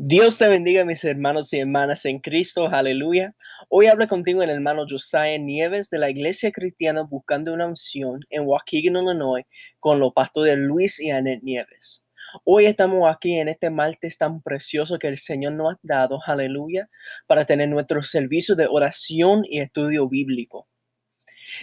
Dios te bendiga, mis hermanos y hermanas en Cristo, aleluya. Hoy hablo contigo el hermano Josiah Nieves de la Iglesia Cristiana Buscando una Unción en Waukegan, Illinois, con los pastores Luis y Annette Nieves. Hoy estamos aquí en este martes tan precioso que el Señor nos ha dado, aleluya, para tener nuestro servicio de oración y estudio bíblico.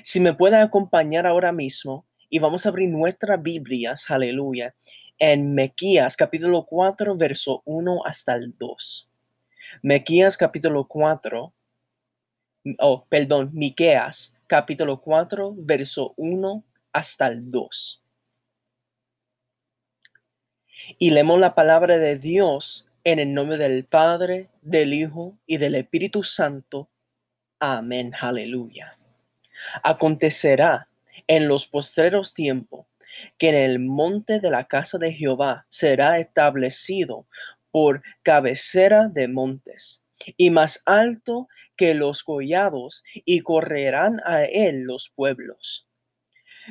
Si me pueden acompañar ahora mismo y vamos a abrir nuestras Biblias, aleluya, en Mequías capítulo 4, verso 1 hasta el 2. Mequías capítulo 4, oh, perdón, Miqueas capítulo 4, verso 1 hasta el 2. Y leemos la palabra de Dios en el nombre del Padre, del Hijo y del Espíritu Santo. Amén. Aleluya. Acontecerá en los postreros tiempos que en el monte de la casa de Jehová será establecido por cabecera de montes y más alto que los collados y correrán a él los pueblos.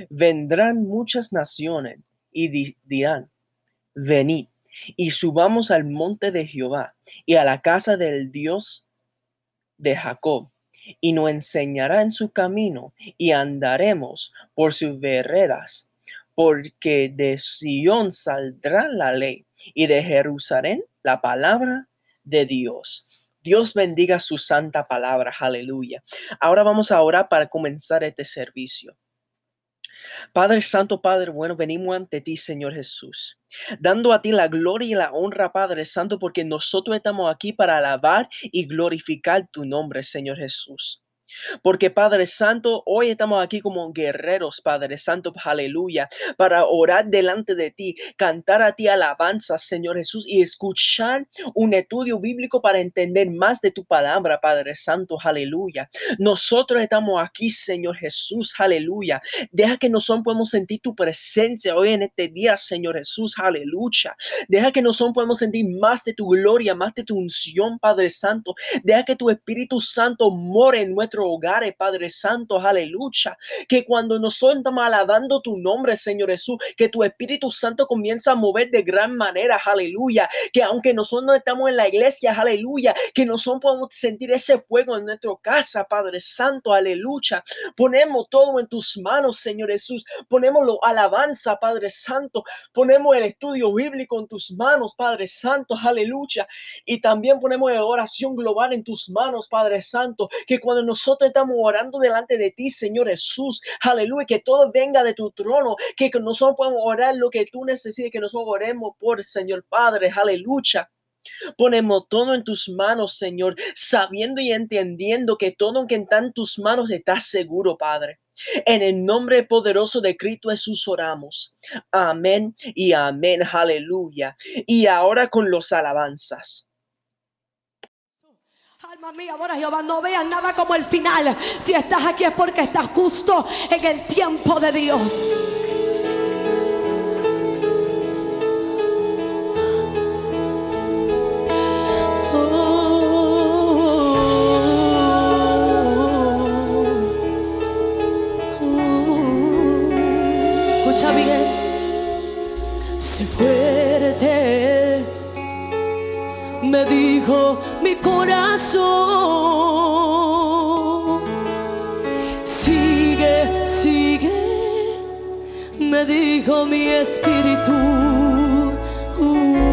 Vendrán muchas naciones y dirán, venid y subamos al monte de Jehová y a la casa del Dios de Jacob y nos enseñará en su camino y andaremos por sus veredas porque de Sion saldrá la ley y de Jerusalén la palabra de Dios. Dios bendiga su santa palabra, aleluya. Ahora vamos a orar para comenzar este servicio. Padre Santo, Padre bueno, venimos ante ti, Señor Jesús, dando a ti la gloria y la honra, Padre Santo, porque nosotros estamos aquí para alabar y glorificar tu nombre, Señor Jesús. Porque Padre Santo, hoy estamos aquí como guerreros, Padre Santo, aleluya, para orar delante de ti, cantar a ti alabanza, Señor Jesús, y escuchar un estudio bíblico para entender más de tu palabra, Padre Santo, aleluya. Nosotros estamos aquí, Señor Jesús, aleluya. Deja que nosotros podamos sentir tu presencia hoy en este día, Señor Jesús, aleluya. Deja que nosotros podamos sentir más de tu gloria, más de tu unción, Padre Santo. Deja que tu Espíritu Santo more en nuestro hogares, Padre Santo, aleluya. Que cuando nosotros estamos alabando tu nombre, Señor Jesús, que tu Espíritu Santo comienza a mover de gran manera, aleluya. Que aunque nosotros no estamos en la iglesia, aleluya, que nosotros podemos sentir ese fuego en nuestra casa, Padre Santo, aleluya. Ponemos todo en tus manos, Señor Jesús. Ponemos la alabanza, Padre Santo. Ponemos el estudio bíblico en tus manos, Padre Santo, aleluya. Y también ponemos la oración global en tus manos, Padre Santo. Que cuando nosotros estamos orando delante de ti, Señor Jesús. Aleluya, que todo venga de tu trono, que nosotros podemos orar lo que tú necesites, que nosotros oremos por Señor Padre. Aleluya. Ponemos todo en tus manos, Señor, sabiendo y entendiendo que todo que está en tus manos está seguro, Padre. En el nombre poderoso de Cristo Jesús oramos. Amén y amén. Aleluya. Y ahora con los alabanzas. Alma mía, adora a Jehová, no veas nada como el final. Si estás aquí es porque estás justo en el tiempo de Dios. Me dijo mi corazón. Sigue, sigue, me dijo mi espíritu. Uh,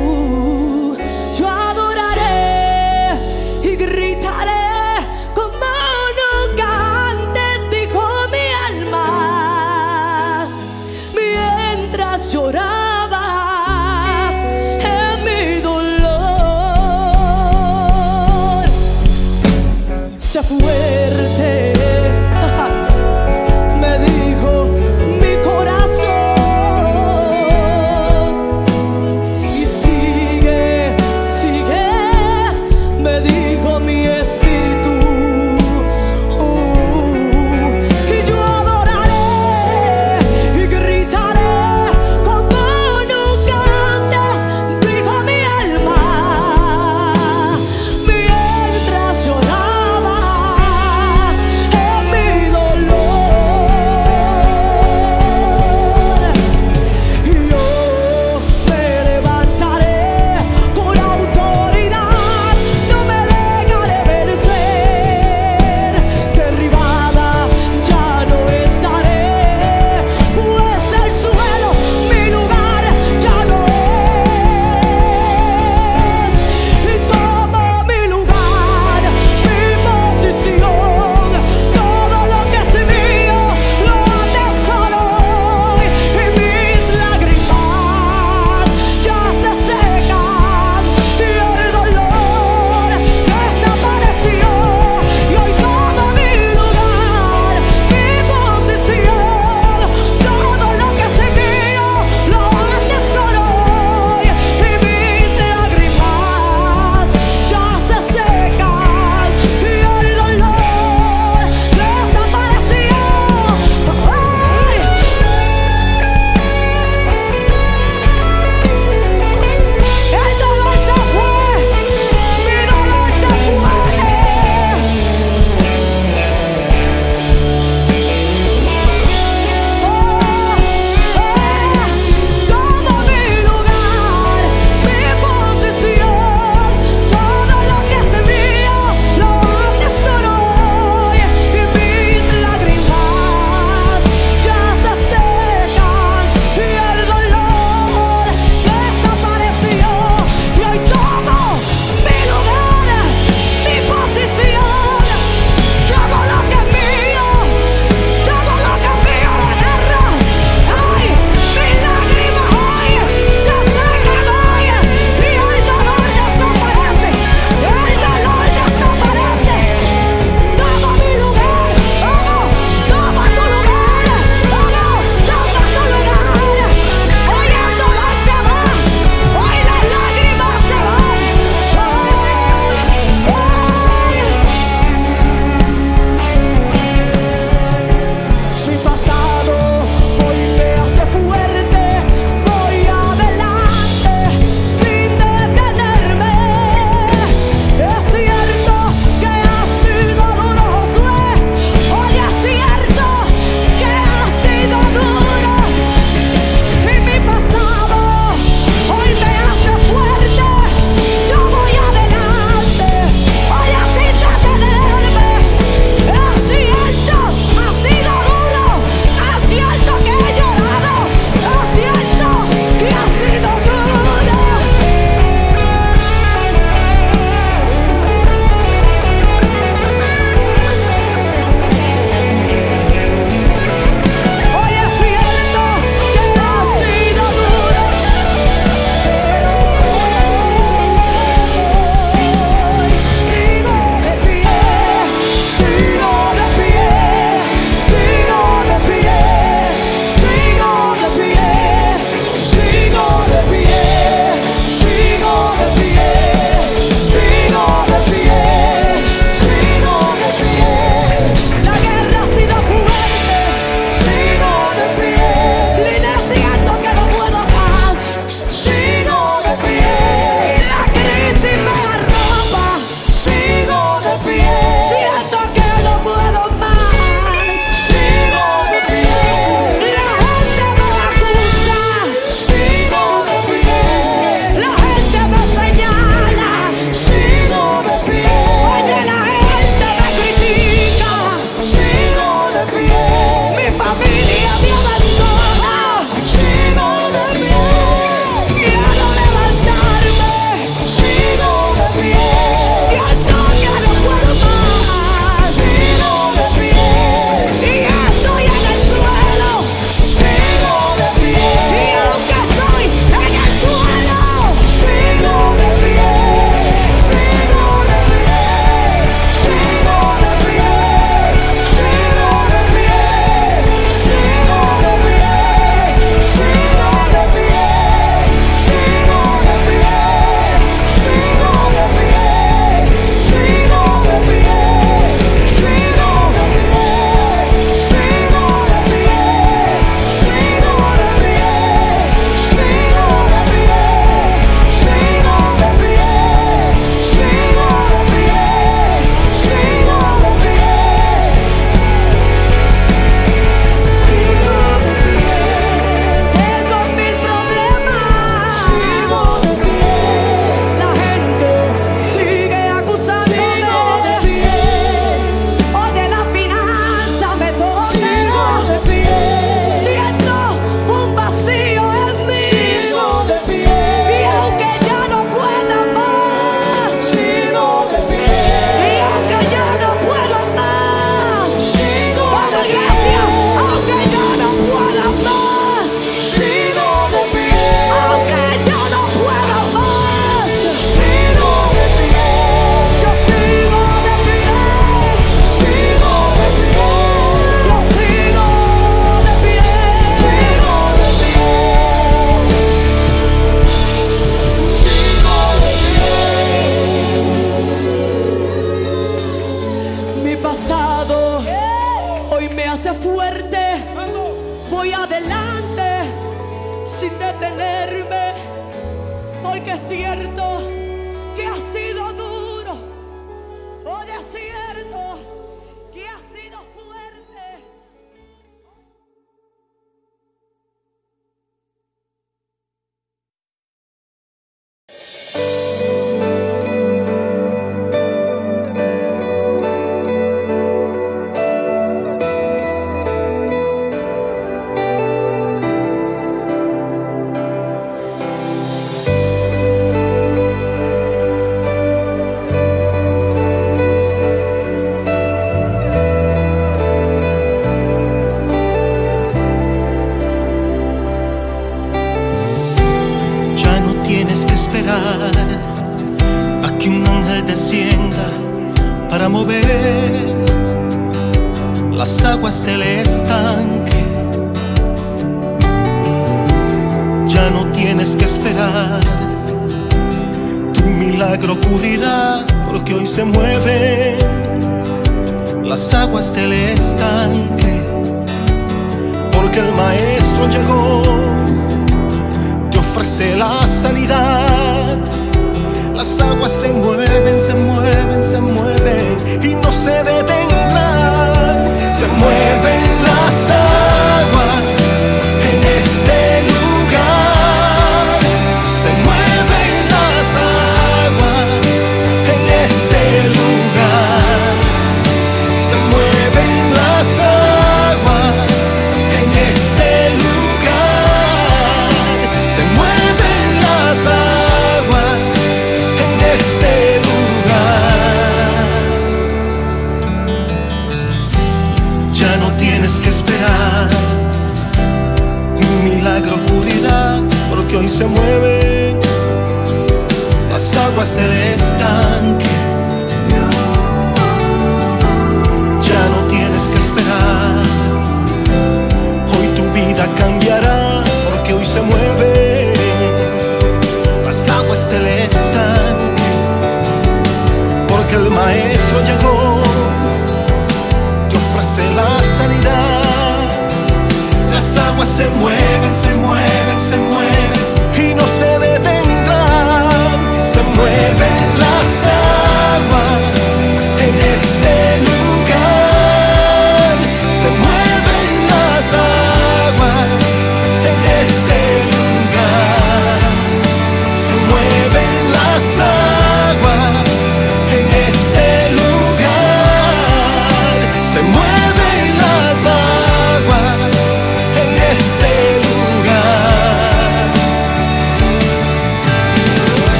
se mueven, se mueven.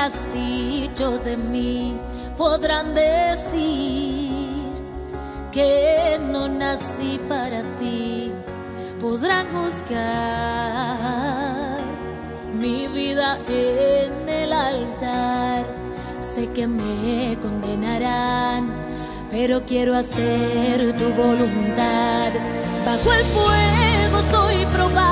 has dicho de mí, podrán decir que no nací para ti, podrán juzgar mi vida en el altar. Sé que me condenarán, pero quiero hacer tu voluntad. Bajo el fuego soy probado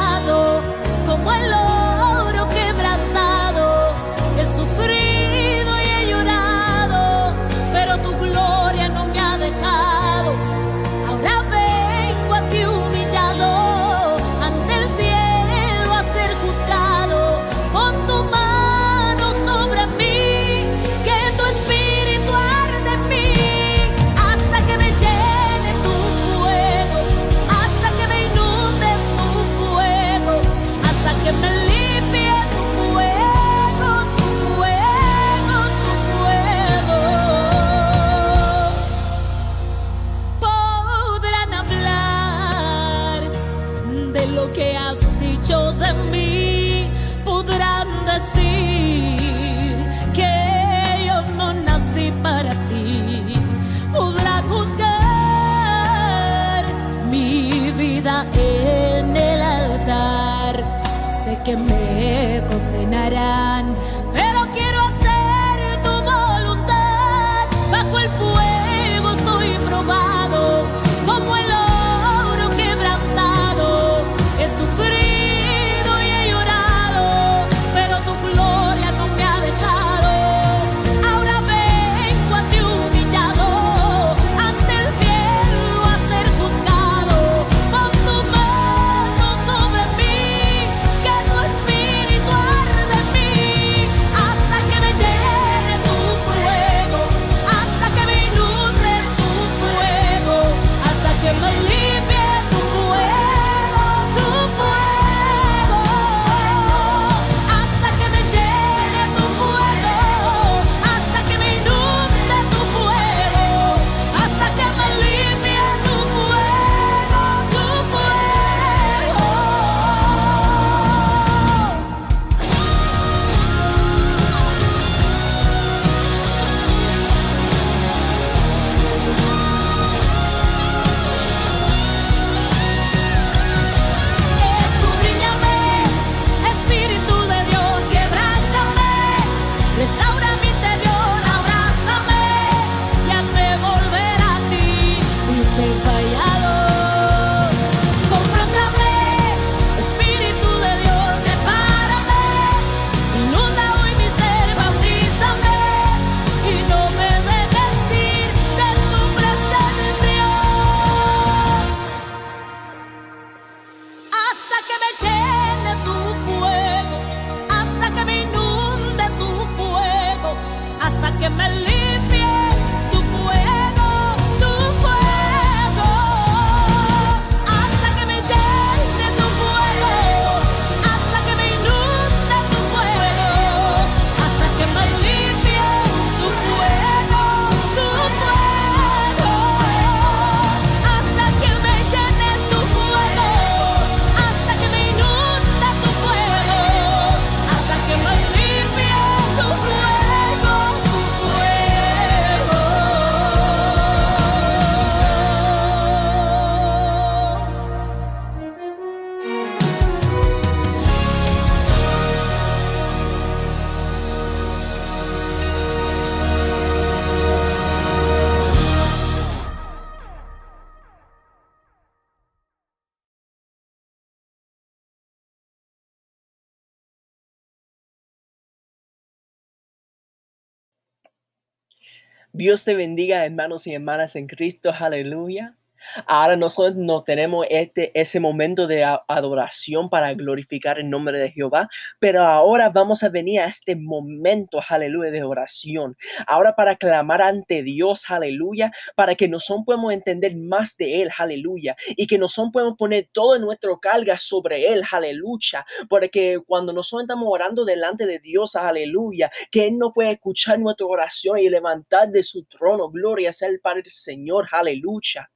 Dios te bendiga, hermanos y hermanas en Cristo. Aleluya. Ahora nosotros no tenemos este, ese momento de adoración para glorificar el nombre de Jehová, pero ahora vamos a venir a este momento, aleluya, de oración. Ahora para clamar ante Dios, aleluya, para que nosotros podamos entender más de Él, aleluya, y que nosotros podemos poner toda nuestra carga sobre Él, aleluya, porque cuando nosotros estamos orando delante de Dios, aleluya, que Él no puede escuchar nuestra oración y levantar de su trono, gloria sea el Padre Señor, aleluya.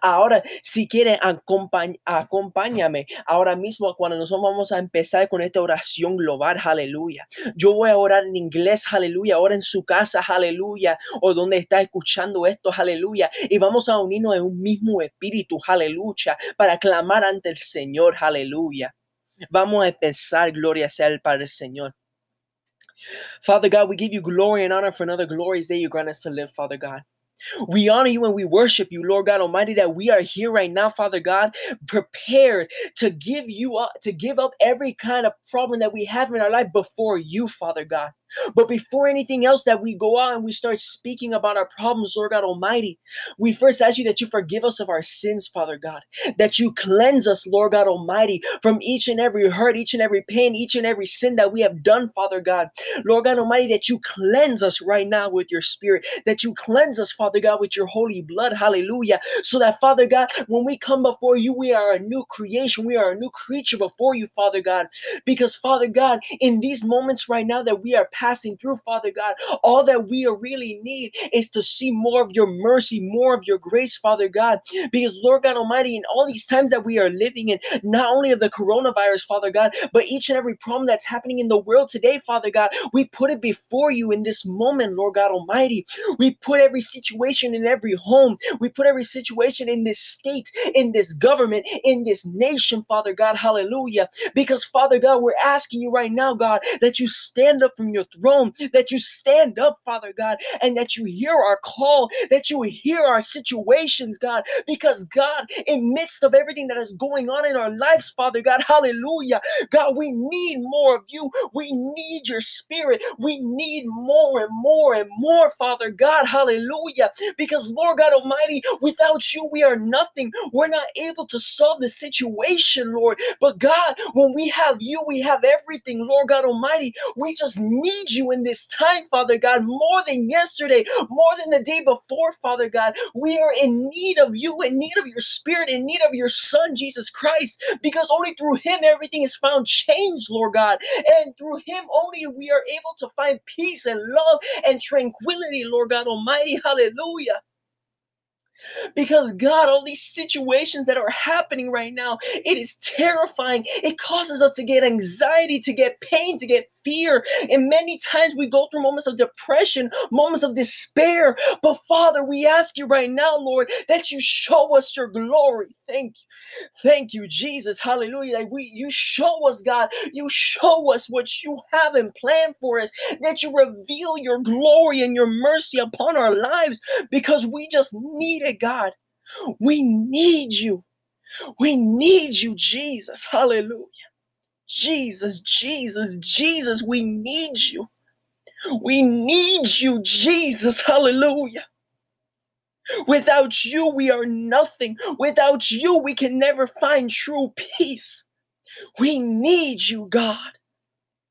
Ahora, si quieren, acompáñame ahora mismo cuando nosotros vamos a empezar con esta oración global, aleluya. Yo voy a orar en inglés, aleluya, ahora en su casa, aleluya, o donde está escuchando esto, aleluya, y vamos a unirnos en un mismo espíritu, aleluya, para clamar ante el Señor, aleluya. Vamos a empezar, gloria sea el Padre Señor. Father God, we give you glory and honor for another glorious day you grant us to live, Father God. We honor you and we worship you, Lord God Almighty, that we are here right now, Father God, prepared to give you up, to give up every kind of problem that we have in our life before you, Father God. But before anything else that we go out and we start speaking about our problems, Lord God Almighty, we first ask you that you forgive us of our sins, Father God, that you cleanse us, Lord God Almighty, from each and every hurt, each and every pain, each and every sin that we have done, Father God. Lord God Almighty, that you cleanse us right now with your spirit, that you cleanse us, Father God, with your holy blood. Hallelujah. So that, Father God, when we come before you, we are a new creation. We are a new creature before you, Father God. Because, Father God, in these moments right now that we are passing through, Father God, all that we really need is to see more of your mercy, more of your grace, Father God. Because, Lord God Almighty, in all these times that we are living in, not only of the coronavirus, Father God, but each and every problem that's happening in the world today, Father God, we put it before you in this moment, Lord God Almighty. We put every situation in every home, we put every situation in this state, in this government, in this nation, Father God. Hallelujah. Because, Father God, we're asking you right now, God, that you stand up from your throne, that you stand up, Father God, and that you hear our call, that you hear our situations, God, because God, in midst of everything that is going on in our lives, Father God, hallelujah, God, we need more of you. We need your spirit. We need more and more and more, Father God, hallelujah, because Lord God Almighty, without you, we are nothing. We're not able to solve the situation, Lord, but God, when we have you, we have everything, Lord God Almighty. We just need you in this time, Father God, more than yesterday, more than the day before, Father God. We are in need of you, in need of your spirit, in need of your Son, Jesus Christ, because only through him everything is found changed, Lord God. And through him only we are able to find peace and love and tranquility, Lord God Almighty. Hallelujah. Because God, all these situations that are happening right now, it is terrifying. It causes us to get anxiety, to get pain, to get fear. And many times we go through moments of depression, moments of despair. But Father, we ask you right now, Lord, that you show us your glory. Thank you. Thank you, Jesus. Hallelujah. That we you show us, God. You show us what you have in plan for us. That you reveal your glory and your mercy upon our lives because we just need it, God. We need you. We need you, Jesus. Hallelujah. Jesus, Jesus, Jesus, we need you. We need you, Jesus. Hallelujah. Without you, we are nothing. Without you, we can never find true peace. We need you, God.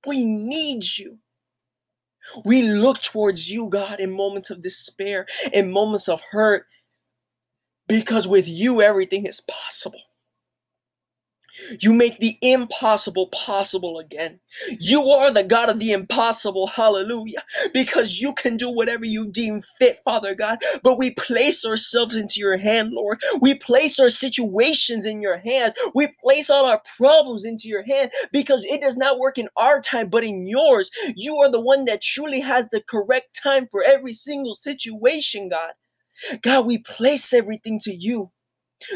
We need you. We look towards you, God, in moments of despair, in moments of hurt, because with you, everything is possible. You make the impossible possible again. You are the God of the impossible. Hallelujah. Because you can do whatever you deem fit, Father God. But we place ourselves into your hand, Lord. We place our situations in your hands. We place all our problems into your hand because it does not work in our time, but in yours. You are the one that truly has the correct time for every single situation, God. God, we place everything to you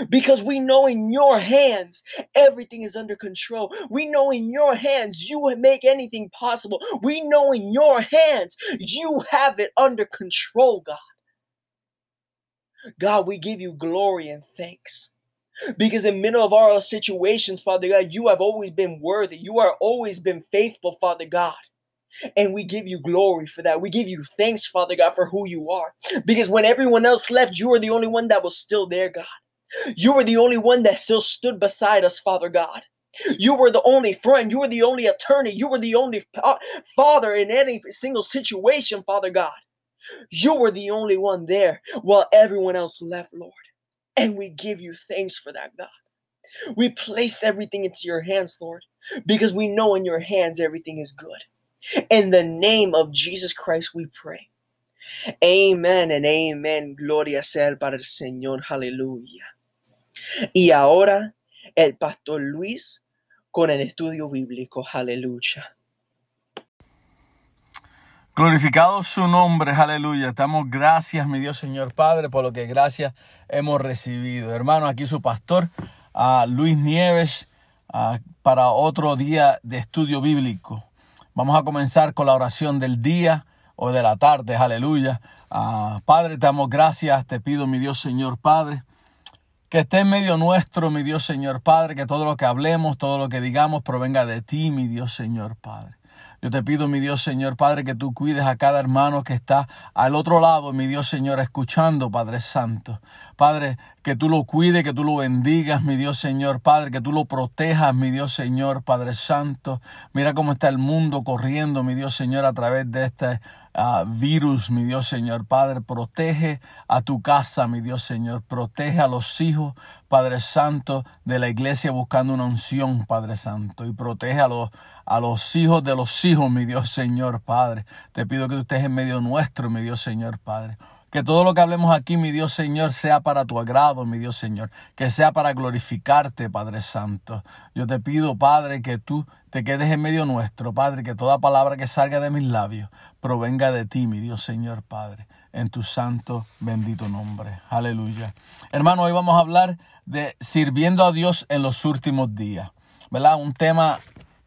because we know in your hands everything is under control. We know in your hands you make anything possible. We know in your hands you have it under control, God. God, we give you glory and thanks. Because in middle of our situations, Father God, you have always been worthy. You are always been faithful, Father God. And we give you glory for that. We give you thanks, Father God, for who you are. Because when everyone else left, you are the only one that was still there, God. You were the only one that still stood beside us, Father God. You were the only friend. You were the only attorney. You were the only father in any single situation, Father God. You were the only one there while everyone else left, Lord. And we give you thanks for that, God. We place everything into your hands, Lord, because we know in your hands everything is good. In the name of Jesus Christ, we pray. Amen and amen. Gloria sea para el Señor. Aleluya. Y ahora el pastor Luis con el estudio bíblico. Aleluya. Glorificado su nombre, aleluya. Estamos gracias, mi Dios Señor Padre, por lo que gracias hemos recibido. Hermano, aquí su pastor, Luis Nieves, para otro día de estudio bíblico. Vamos a comenzar con la oración del día o de la tarde, aleluya. Ah, Padre, te damos gracias, te pido, mi Dios Señor Padre, que esté en medio nuestro, mi Dios Señor Padre, que todo lo que hablemos, todo lo que digamos provenga de ti, mi Dios Señor Padre. Yo te pido, mi Dios Señor Padre, que tú cuides a cada hermano que está al otro lado, mi Dios Señor, escuchando, Padre Santo. Padre, que tú lo cuides, que tú lo bendigas, mi Dios Señor Padre, que tú lo protejas, mi Dios Señor Padre Santo. Mira cómo está el mundo corriendo, mi Dios Señor, a través de este uh, virus, mi Dios Señor Padre. Protege a tu casa, mi Dios Señor. Protege a los hijos, Padre Santo, de la iglesia buscando una unción, Padre Santo. Y protege a los a los hijos de los hijos, mi Dios Señor Padre. Te pido que tú estés en medio nuestro, mi Dios Señor Padre. Que todo lo que hablemos aquí, mi Dios Señor, sea para tu agrado, mi Dios Señor. Que sea para glorificarte, Padre Santo. Yo te pido, Padre, que tú te quedes en medio nuestro, Padre. Que toda palabra que salga de mis labios provenga de ti, mi Dios Señor, Padre. En tu santo, bendito nombre. Aleluya. Hermano, hoy vamos a hablar de sirviendo a Dios en los últimos días. ¿Verdad? Un tema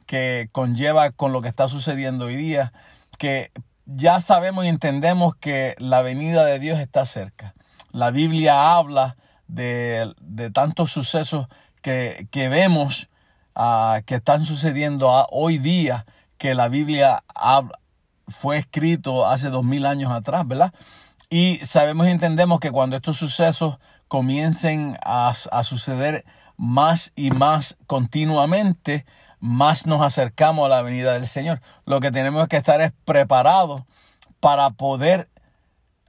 que conlleva con lo que está sucediendo hoy día, que ya sabemos y entendemos que la venida de Dios está cerca. La Biblia habla de, tantos sucesos que, vemos ah, que están sucediendo hoy día, que la Biblia fue escrito hace dos mil años atrás, ¿verdad? Y sabemos y entendemos que cuando estos sucesos comiencen a, a suceder más y más continuamente, más nos acercamos a la venida del Señor. Lo que tenemos que estar es preparados para poder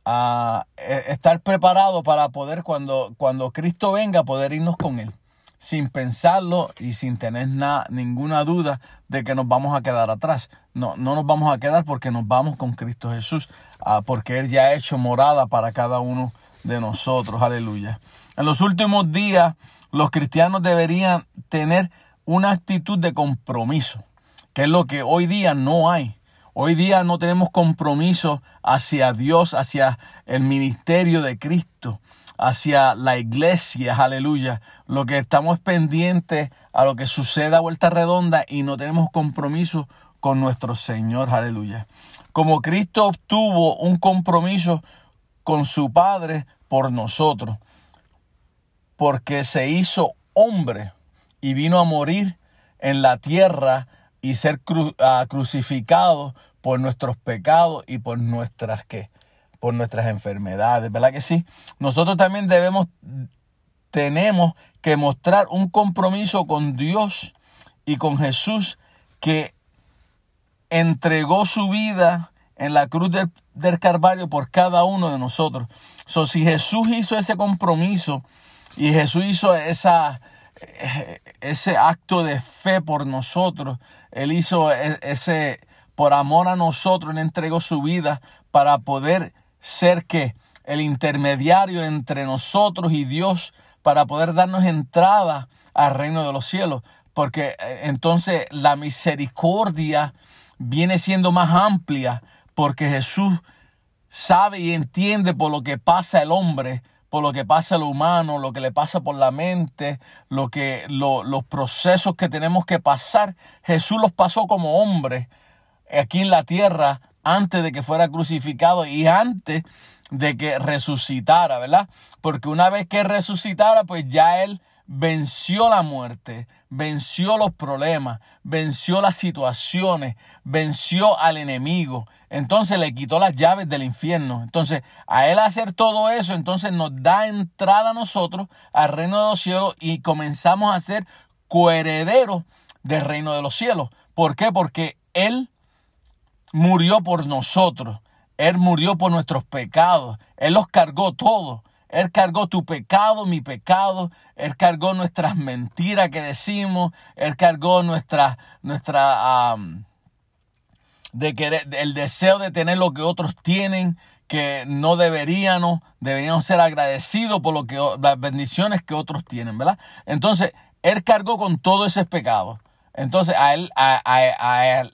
ah, e, estar preparados para poder cuando, cuando Cristo venga poder irnos con Él sin pensarlo y sin tener ninguna duda de que nos vamos a quedar atrás. No, no nos vamos a quedar porque nos vamos con Cristo Jesús, ah, porque Él ya ha hecho morada para cada uno de nosotros. Aleluya. En los últimos días, los cristianos deberían tener una actitud de compromiso, que es lo que hoy día no hay. Hoy día no tenemos compromiso hacia Dios, hacia el ministerio de Cristo, hacia la iglesia, aleluya. Lo que estamos pendientes a lo que suceda a vuelta redonda y no tenemos compromiso con nuestro Señor, aleluya. Como Cristo obtuvo un compromiso con su Padre por nosotros, porque se hizo hombre y vino a morir en la tierra y ser ah, crucificado por nuestros pecados y por nuestras ¿qué? por nuestras enfermedades, ¿verdad que sí? Nosotros también debemos tenemos que mostrar un compromiso con Dios y con Jesús que entregó su vida en la cruz del, del Calvario por cada uno de nosotros. So, si Jesús hizo ese compromiso y Jesús hizo esa, ese acto de fe por nosotros. Él hizo e, ese, por amor a nosotros, Él entregó su vida para poder ser que el intermediario entre nosotros y Dios, para poder darnos entrada al reino de los cielos. Porque eh, entonces la misericordia viene siendo más amplia porque Jesús sabe y entiende por lo que pasa el hombre por lo que pasa a lo humano, lo que le pasa por la mente, lo que, los procesos que tenemos que pasar. Jesús los pasó como hombre aquí en la tierra antes de que fuera crucificado y antes de que resucitara, ¿verdad? Porque una vez que resucitara, pues ya él venció la muerte, venció los problemas, venció las situaciones, venció al enemigo. Entonces le quitó las llaves del infierno. Entonces, a él hacer todo eso, entonces nos da entrada a nosotros al reino de los cielos y comenzamos a ser coherederos del reino de los cielos. ¿Por qué? Porque él murió por nosotros. Él murió por nuestros pecados. Él los cargó todos. Él cargó tu pecado, mi pecado. Él cargó nuestras mentiras que decimos. Él cargó nuestra, nuestra, de querer, el deseo de tener lo que otros tienen, que no deberíamos, deberíamos ser agradecidos por lo que, las bendiciones que otros tienen, ¿verdad? Entonces, Él cargó con todo ese pecado. Entonces, a Él, a él,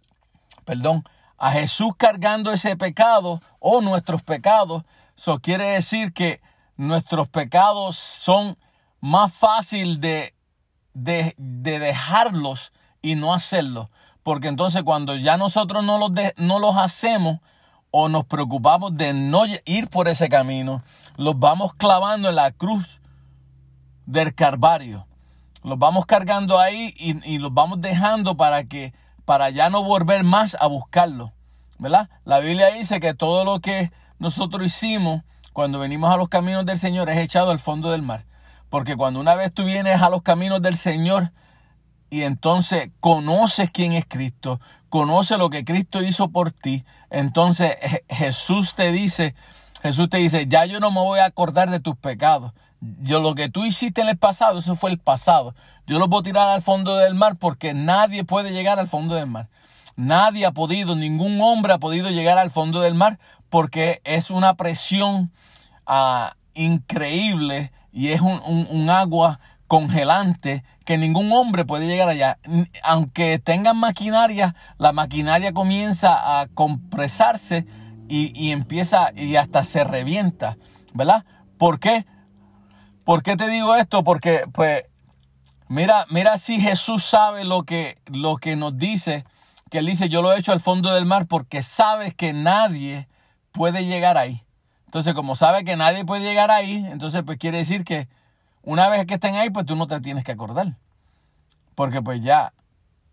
perdón, a Jesús cargando ese pecado o nuestros pecados, eso quiere decir que nuestros pecados son más fácil de, de, de dejarlos y no hacerlo. porque entonces cuando ya nosotros no los, de- no los hacemos o nos preocupamos de no ir por ese camino, los vamos clavando en la cruz del Calvario. Los vamos cargando ahí y, y los vamos dejando para que para ya no volver más a buscarlo. ¿Verdad? La Biblia dice que todo lo que nosotros hicimos cuando venimos a los caminos del Señor es echado al fondo del mar. Porque cuando una vez tú vienes a los caminos del Señor y entonces conoces quién es Cristo, conoces lo que Cristo hizo por ti, entonces Je- Jesús te dice, Jesús te dice, ya yo no me voy a acordar de tus pecados. Yo lo que tú hiciste en el pasado, eso fue el pasado. Yo lo a tirar al fondo del mar porque nadie puede llegar al fondo del mar. Nadie ha podido, ningún hombre ha podido llegar al fondo del mar porque es una presión ah, increíble y es un, agua congelante que ningún hombre puede llegar allá. Aunque tengan maquinaria, la maquinaria comienza a compresarse y, y empieza y hasta se revienta, ¿verdad? ¿Por qué? ¿Por qué te digo esto? Porque, pues, mira, mira si Jesús sabe lo que, lo que nos dice, que él dice, yo lo he hecho al fondo del mar porque sabes que nadie puede llegar ahí. Entonces, como sabe que nadie puede llegar ahí, entonces, pues quiere decir que una vez que estén ahí, pues tú no te tienes que acordar. Porque pues ya,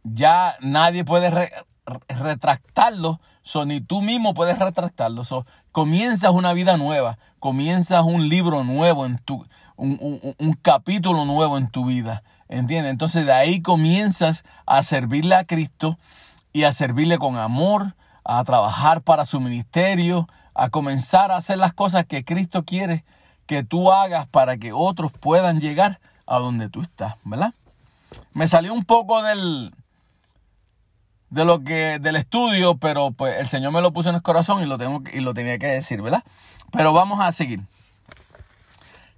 ya nadie puede re- re- retractarlo, so, ni tú mismo puedes retractarlo. So, comienzas una vida nueva, comienzas un libro nuevo en tu, un, un- un capítulo nuevo en tu vida. ¿Entiendes? Entonces de ahí comienzas a servirle a Cristo y a servirle con amor, a trabajar para su ministerio, a comenzar a hacer las cosas que Cristo quiere que tú hagas para que otros puedan llegar a donde tú estás, ¿verdad? Me salió un poco del de lo que del estudio, pero pues el Señor me lo puso en el corazón y lo tengo y lo tenía que decir, ¿verdad? Pero vamos a seguir.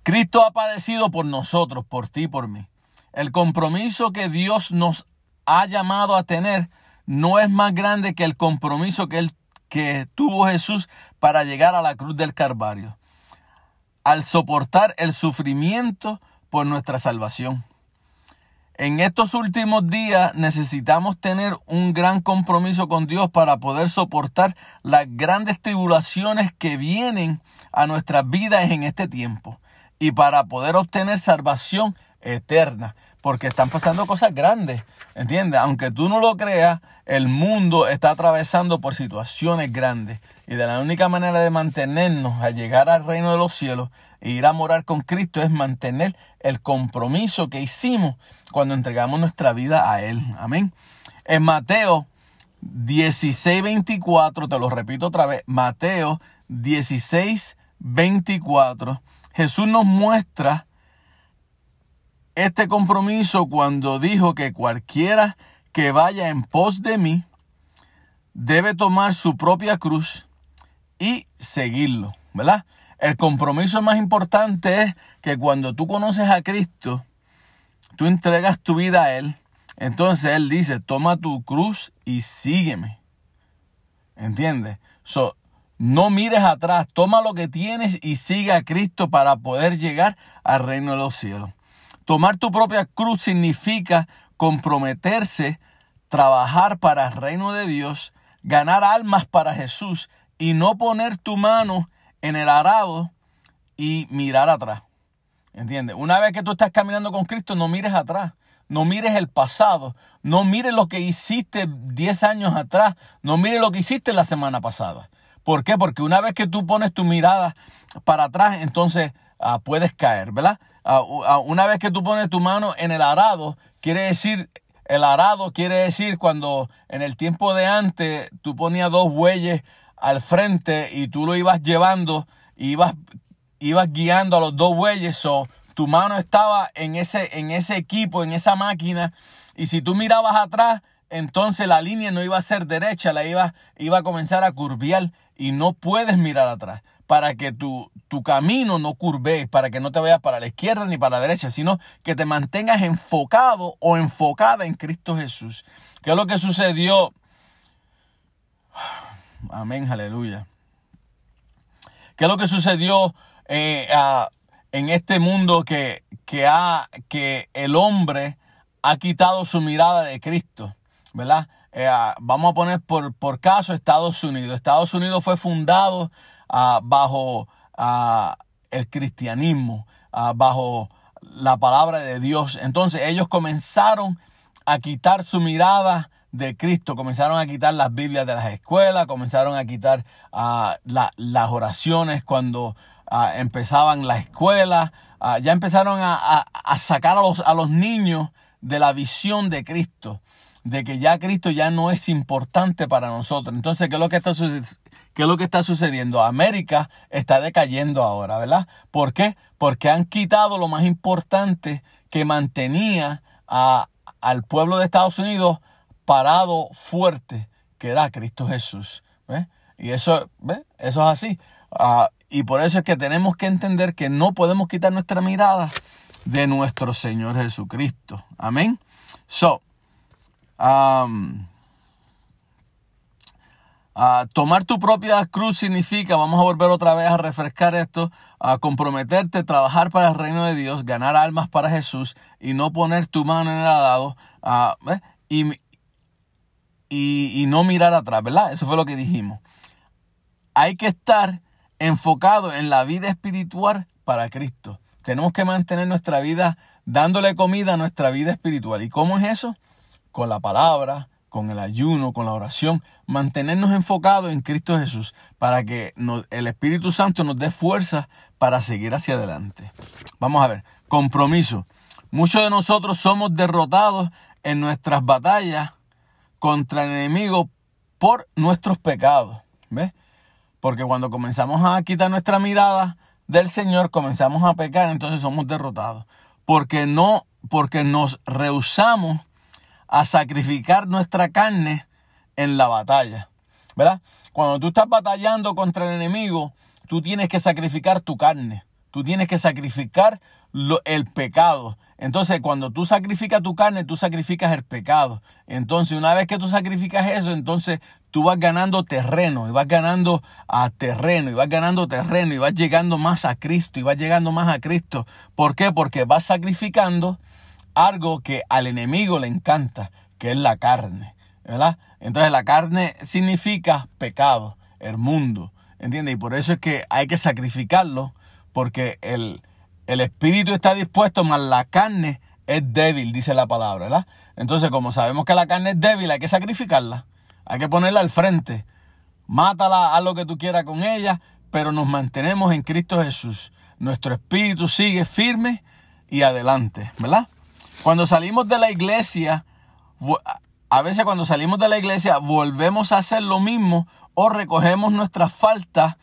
Cristo ha padecido por nosotros, por ti por mí. El compromiso que Dios nos ha llamado a tener no es más grande que el compromiso que, que tuvo Jesús para llegar a la cruz del Calvario, al soportar el sufrimiento por nuestra salvación. En estos últimos días necesitamos tener un gran compromiso con Dios para poder soportar las grandes tribulaciones que vienen a nuestras vidas en este tiempo y para poder obtener salvación eterna, porque están pasando cosas grandes, ¿entiendes? Aunque tú no lo creas, el mundo está atravesando por situaciones grandes y de la única manera de mantenernos a llegar al reino de los cielos e ir a morar con Cristo es mantener el compromiso que hicimos cuando entregamos nuestra vida a Él. Amén. En Mateo 16, 24, te lo repito otra vez, Mateo 16, 24, Jesús nos muestra este compromiso cuando dijo que cualquiera que vaya en pos de mí debe tomar su propia cruz y seguirlo, ¿verdad? El compromiso más importante es que cuando tú conoces a Cristo, tú entregas tu vida a Él, entonces Él dice, toma tu cruz y sígueme. ¿Entiendes? So, no mires atrás, toma lo que tienes y sigue a Cristo para poder llegar al reino de los cielos. Tomar tu propia cruz significa comprometerse, trabajar para el reino de Dios, ganar almas para Jesús y no poner tu mano en el arado y mirar atrás. ¿Entiendes? Una vez que tú estás caminando con Cristo, no mires atrás. No mires el pasado. No mires lo que hiciste 10 años atrás. No mires lo que hiciste la semana pasada. ¿Por qué? Porque una vez que tú pones tu mirada para atrás, entonces ah, puedes caer, ¿verdad? Ah, ah, una vez que tú pones tu mano en el arado, quiere decir, el arado quiere decir cuando en el tiempo de antes tú ponías dos bueyes al frente y tú lo ibas llevando, ibas ibas guiando a los dos bueyes, o tu mano estaba en ese, en ese equipo, en esa máquina, y si tú mirabas atrás, entonces la línea no iba a ser derecha, la iba, iba a comenzar a curvear y no puedes mirar atrás para que tu, tu camino no curve, para que no te vayas para la izquierda ni para la derecha, sino que te mantengas enfocado o enfocada en Cristo Jesús. ¿Qué es lo que sucedió? Amén, aleluya. ¿Qué es lo que sucedió eh, en este mundo que, que, ha, que el hombre ha quitado su mirada de Cristo? ¿Verdad? eh, vamos a poner por, por caso Estados Unidos. Estados Unidos fue fundado ah, bajo ah, el cristianismo, ah, bajo la palabra de Dios. Entonces ellos comenzaron a quitar su mirada de Cristo, comenzaron a quitar las Biblias de las escuelas, comenzaron a quitar las oraciones cuando empezaban las escuelas, ya empezaron a, sacar a los, a los niños de la visión de Cristo de que ya Cristo ya no es importante para nosotros. Entonces, ¿qué es lo que está, qué es lo que está sucediendo? América está decayendo ahora, ¿verdad? ¿Por qué? Porque han quitado lo más importante que mantenía a, al pueblo de Estados Unidos parado fuerte, que era Cristo Jesús. Y eso, ¿ve? eso es así. Ah, y por eso es que tenemos que entender que no podemos quitar nuestra mirada de nuestro Señor Jesucristo. Amén. So, tomar tu propia cruz significa, vamos a volver otra vez a refrescar esto, a comprometerte, trabajar para el reino de Dios, ganar almas para Jesús y no poner tu mano en el arado y, y, y no mirar atrás, ¿verdad? Eso fue lo que dijimos. Hay que estar enfocado en la vida espiritual para Cristo. Tenemos que mantener nuestra vida dándole comida a nuestra vida espiritual. ¿Y cómo es eso? con la palabra, con el ayuno, con la oración, mantenernos enfocados en Cristo Jesús para que el Espíritu Santo nos dé fuerza para seguir hacia adelante. Vamos a ver, compromiso. Muchos de nosotros somos derrotados en nuestras batallas contra el enemigo por nuestros pecados. ¿Ves? Porque cuando comenzamos a quitar nuestra mirada del Señor, comenzamos a pecar, entonces somos derrotados. Porque no, porque nos rehusamos a sacrificar nuestra carne en la batalla. ¿Verdad? Cuando tú estás batallando contra el enemigo, tú tienes que sacrificar tu carne. Tú tienes que sacrificar el pecado. Entonces, cuando tú sacrificas tu carne, tú sacrificas el pecado. Entonces, una vez que tú sacrificas eso, entonces tú vas ganando terreno, y vas ganando a terreno, y vas ganando terreno, y vas llegando más a Cristo, y vas llegando más a Cristo. ¿Por qué? Porque vas sacrificando algo que al enemigo le encanta, que es la carne, ¿verdad? Entonces la carne significa pecado, el mundo, ¿entiendes? Y por eso es que hay que sacrificarlo, porque el, el espíritu está dispuesto, mas la carne es débil, dice la palabra, ¿verdad? Entonces, como sabemos que la carne es débil, hay que sacrificarla, hay que ponerla al frente. Mátala, haz lo que tú quieras con ella, pero nos mantenemos en Cristo Jesús. Nuestro espíritu sigue firme y adelante, ¿verdad? Cuando salimos de la iglesia, a veces cuando salimos de la iglesia volvemos a hacer lo mismo o recogemos nuestras faltas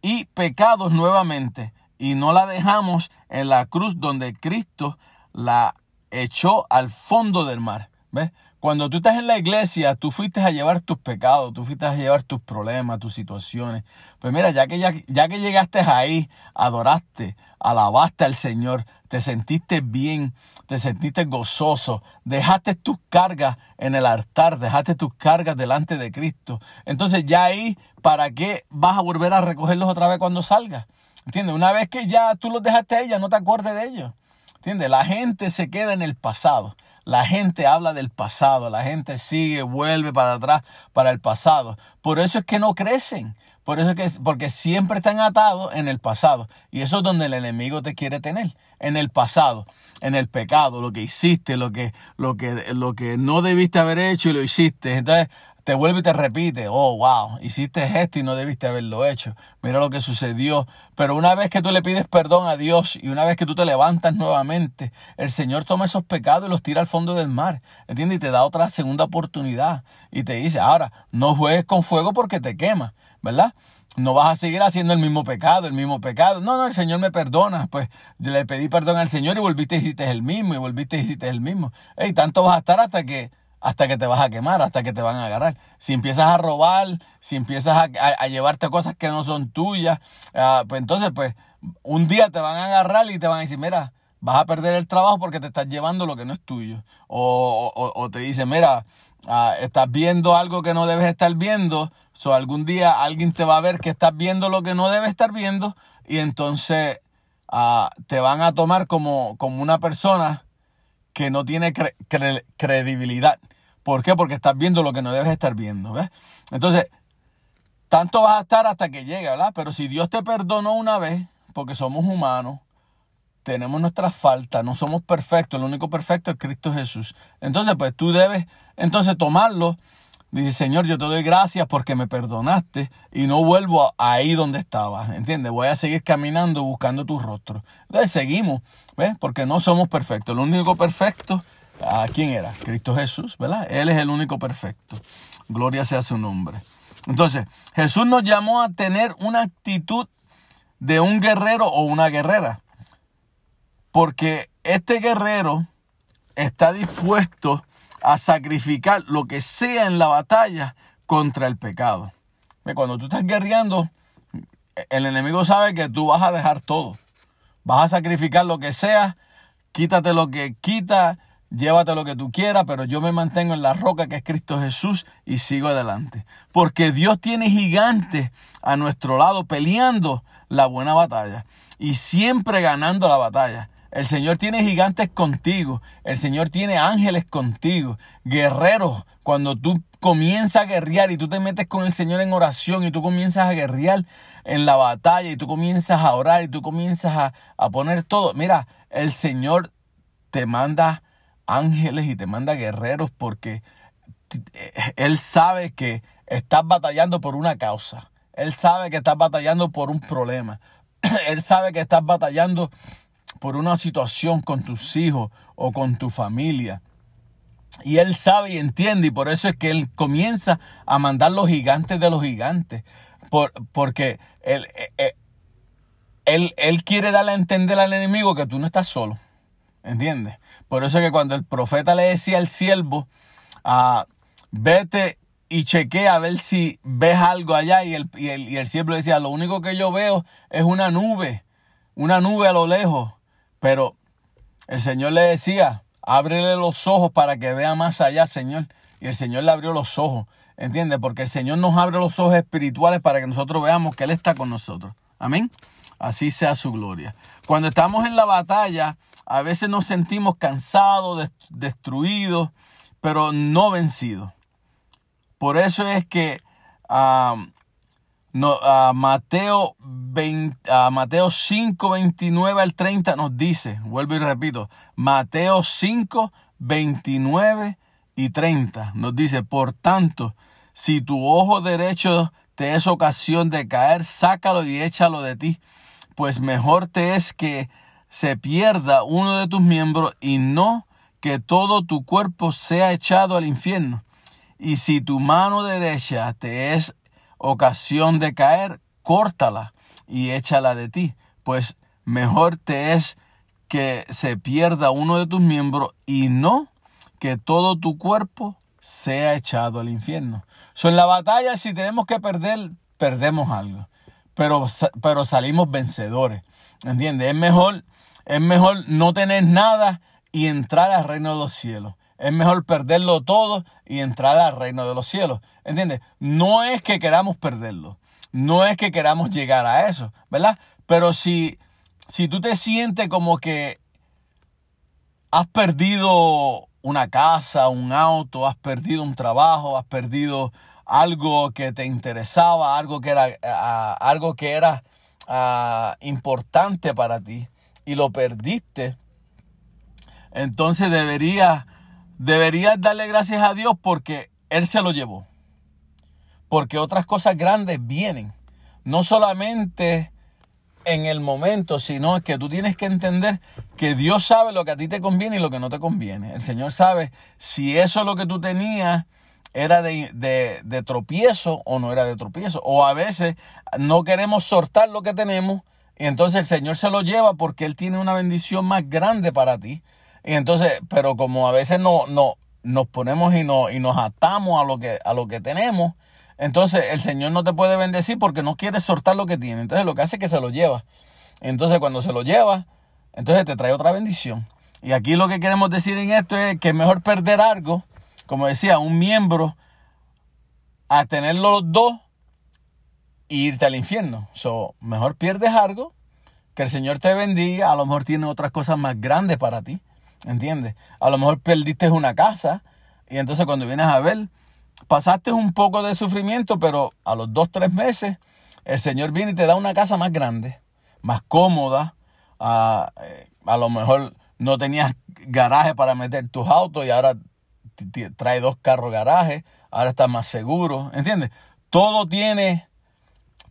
y pecados nuevamente y no la dejamos en la cruz donde Cristo la echó al fondo del mar. ¿Ves? Cuando tú estás en la iglesia, tú fuiste a llevar tus pecados, tú fuiste a llevar tus problemas, tus situaciones. Pues mira, ya que, ya, que llegaste ahí, adoraste, alabaste al Señor, te sentiste bien, te sentiste gozoso, dejaste tus cargas en el altar, dejaste tus cargas delante de Cristo. Entonces ya ahí, ¿para qué vas a volver a recogerlos otra vez cuando salgas? ¿Entiendes? Una vez que ya tú los dejaste a ella, no te acuerdes de ellos. ¿Entiendes? La gente se queda en el pasado. La gente habla del pasado, la gente sigue, vuelve para atrás para el pasado. Por eso es que no crecen. Por eso es que, porque siempre están atados en el pasado. Y eso es donde el enemigo te quiere tener. En el pasado, en el pecado, lo que hiciste, lo que, lo que, lo que no debiste haber hecho y lo hiciste. Entonces, te vuelve y te repite, oh, wow, hiciste esto y no debiste haberlo hecho. Mira lo que sucedió. Pero una vez que tú le pides perdón a Dios y una vez que tú te levantas nuevamente, el Señor toma esos pecados y los tira al fondo del mar. ¿Entiendes? Y te da otra segunda oportunidad. Y te dice, ahora, no juegues con fuego porque te quema, ¿verdad? No vas a seguir haciendo el mismo pecado, el mismo pecado. No, no, el Señor me perdona. Pues le pedí perdón al Señor y volviste y hiciste el mismo y volviste y hiciste el mismo. Y tanto vas a estar hasta que hasta que te vas a quemar, hasta que te van a agarrar. Si empiezas a robar, si empiezas a, llevarte cosas que no son tuyas, ah, pues entonces, pues, un día te van a agarrar y te van a decir, mira, vas a perder el trabajo porque te estás llevando lo que no es tuyo. O, te dicen, mira, ah, estás viendo algo que no debes estar viendo, o algún día alguien te va a ver que estás viendo lo que no debes estar viendo y entonces ah, te van a tomar como, como una persona que no tiene credibilidad. ¿Por qué? Porque estás viendo lo que no debes estar viendo, ¿ves? Entonces, tanto vas a estar hasta que llegue, ¿verdad? Pero si Dios te perdonó una vez, porque somos humanos, tenemos nuestras faltas, no somos perfectos, el único perfecto es Cristo Jesús. Entonces, pues tú debes entonces tomarlo. Dice, Señor, yo te doy gracias porque me perdonaste y no vuelvo ahí donde estaba. ¿Entiendes? Voy a seguir caminando buscando tu rostro. Entonces seguimos, ¿ves? Porque no somos perfectos. El único perfecto, ¿a quién era? Cristo Jesús, ¿verdad? Él es el único perfecto. Gloria sea su nombre. Entonces, Jesús nos llamó a tener una actitud de un guerrero o una guerrera. Porque este guerrero está dispuesto a sacrificar lo que sea en la batalla contra el pecado. Cuando tú estás guerreando, el enemigo sabe que tú vas a dejar todo. Vas a sacrificar lo que sea, quítate lo que quita, llévate lo que tú quieras, pero yo me mantengo en la roca que es Cristo Jesús y sigo adelante. Porque Dios tiene gigantes a nuestro lado peleando la buena batalla y siempre ganando la batalla. El Señor tiene gigantes contigo. El Señor tiene ángeles contigo. Guerreros. Cuando tú comienzas a guerrear y tú te metes con el Señor en oración y tú comienzas a guerrear en la batalla y tú comienzas a orar y tú comienzas a, a poner todo. Mira, el Señor te manda ángeles y te manda guerreros porque Él sabe que estás batallando por una causa. Él sabe que estás batallando por un problema. Él sabe que estás batallando por una situación con tus hijos o con tu familia. Y él sabe y entiende y por eso es que él comienza a mandar los gigantes de los gigantes. Por, porque él, eh, eh, él, él, quiere darle a entender al enemigo que tú no estás solo. ¿Entiendes? Por eso es que cuando el profeta le decía al siervo, ah, vete y chequea a ver si ves algo allá y el, y el, y el siervo decía, lo único que yo veo es una nube, una nube a lo lejos. Pero el Señor le decía, ábrele los ojos para que vea más allá, Señor. Y el Señor le abrió los ojos, ¿entiendes? Porque el Señor nos abre los ojos espirituales para que nosotros veamos que Él está con nosotros. Amén. Así sea su gloria. Cuando estamos en la batalla, a veces nos sentimos cansados, destruidos, pero no vencidos. Por eso es que ah, Mateo, 20, Mateo 5, 29 al 30 nos dice, vuelvo y repito, Mateo 5, 29 y 30 nos dice, por tanto, si tu ojo derecho te es ocasión de caer, sácalo y échalo de ti, pues mejor te es que se pierda uno de tus miembros y no que todo tu cuerpo sea echado al infierno. Y si tu mano derecha te es ocasión de caer, córtala y échala de ti, pues mejor te es que se pierda uno de tus miembros y no que todo tu cuerpo sea echado al infierno. So, en la batalla, si tenemos que perder, perdemos algo, pero, pero salimos vencedores. ¿Entiendes? Es mejor, es mejor no tener nada y entrar al reino de los cielos. Es mejor perderlo todo y entrar al reino de los cielos. ¿Entiendes? No es que queramos perderlo. No es que queramos llegar a eso, ¿verdad? Pero si, si tú te sientes como que has perdido una casa, un auto, has perdido un trabajo, has perdido algo que te interesaba, algo que era, algo que era importante para ti y lo perdiste, entonces deberías deberías darle gracias a Dios porque Él se lo llevó. Porque otras cosas grandes vienen. No solamente en el momento, sino que tú tienes que entender que Dios sabe lo que a ti te conviene y lo que no te conviene. El Señor sabe si eso lo que tú tenías era de, de, tropiezo o no era de tropiezo. O a veces no queremos soltar lo que tenemos entonces el Señor se lo lleva porque Él tiene una bendición más grande para ti. Y entonces, pero como a veces no, no, nos ponemos y, no, y nos atamos a lo, que, a lo que tenemos, entonces el Señor no te puede bendecir porque no quiere soltar lo que tiene. Entonces lo que hace es que se lo lleva. Entonces cuando se lo lleva, entonces te trae otra bendición. Y aquí lo que queremos decir en esto es que es mejor perder algo, como decía, un miembro, a tener los dos e irte al infierno. So, mejor pierdes algo, que el Señor te bendiga, a lo mejor tiene otras cosas más grandes para ti. ¿Entiendes? A lo mejor perdiste una casa Y entonces cuando vienes a ver, pasaste un poco de sufrimiento, pero a los dos, tres meses, el Señor viene y te da una casa más grande, más cómoda. A, eh, a lo mejor no tenías garaje para meter tus autos y ahora trae dos carros garaje, ahora estás más seguro, ¿entiendes? Todo tiene,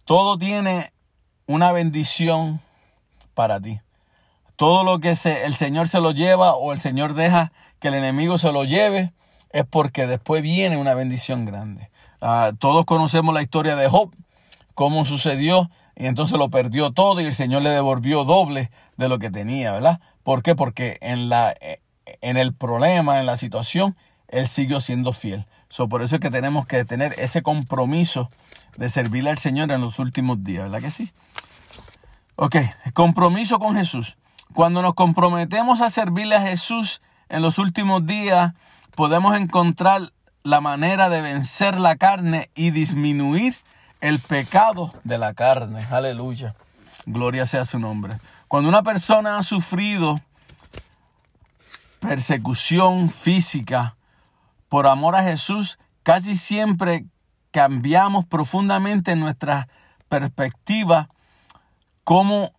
todo tiene una bendición para ti. Todo lo que se, el Señor se lo lleva o el Señor deja que el enemigo se lo lleve, es porque después viene una bendición grande. Ah, todos conocemos la historia de Job, cómo sucedió, y entonces lo perdió todo y el Señor le devolvió doble de lo que tenía, ¿verdad? ¿Por qué? Porque en, la, en el problema, en la situación, Él siguió siendo fiel. Por eso es que tenemos que tener ese compromiso de servirle al Señor en los últimos días, ¿verdad que sí? Ok, compromiso con Jesús. Cuando nos comprometemos a servirle a Jesús en los últimos días, podemos encontrar la manera de vencer la carne y disminuir el pecado de la carne. Aleluya. Gloria sea su nombre. Cuando una persona ha sufrido persecución física por amor a Jesús, casi siempre cambiamos profundamente nuestra perspectiva como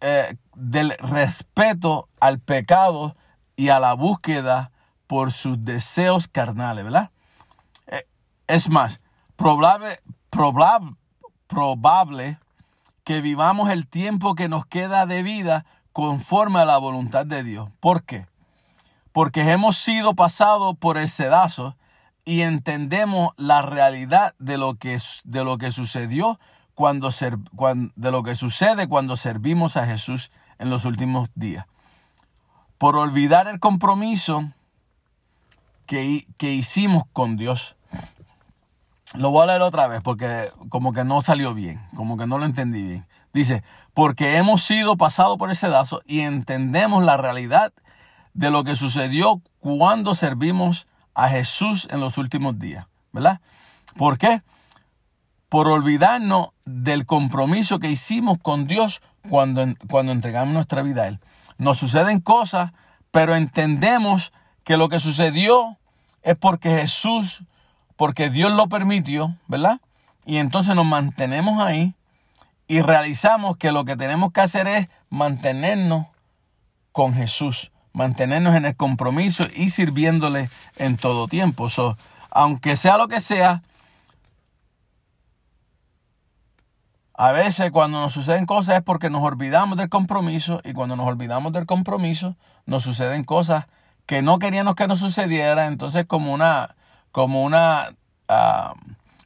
eh, del respeto al pecado y a la búsqueda por sus deseos carnales, ¿verdad? Eh, es más, probable, probable, probable que vivamos el tiempo que nos queda de vida conforme a la voluntad de Dios. ¿Por qué? Porque hemos sido pasados por el sedazo y entendemos la realidad de lo que, de lo que sucedió cuando, cuando, de lo que sucede cuando servimos a Jesús en los últimos días. Por olvidar el compromiso que, hicimos con Dios. Lo voy a leer otra vez porque como que no salió bien, como que no lo entendí bien. Dice, porque hemos sido pasados por ese sedazo y entendemos la realidad de lo que sucedió cuando servimos a Jesús en los últimos días, ¿verdad? ¿Por qué? Por olvidarnos del compromiso que hicimos con Dios cuando, cuando entregamos nuestra vida a Él. Nos suceden cosas, pero entendemos que lo que sucedió es porque Jesús, porque Dios lo permitió, ¿verdad? Y entonces nos mantenemos ahí y realizamos que lo que tenemos que hacer es mantenernos con Jesús, mantenernos en el compromiso y sirviéndole en todo tiempo. aunque sea lo que sea, a veces cuando nos suceden cosas es porque nos olvidamos del compromiso y cuando nos olvidamos del compromiso nos suceden cosas que no queríamos que nos sucediera, entonces como una, como una, ah,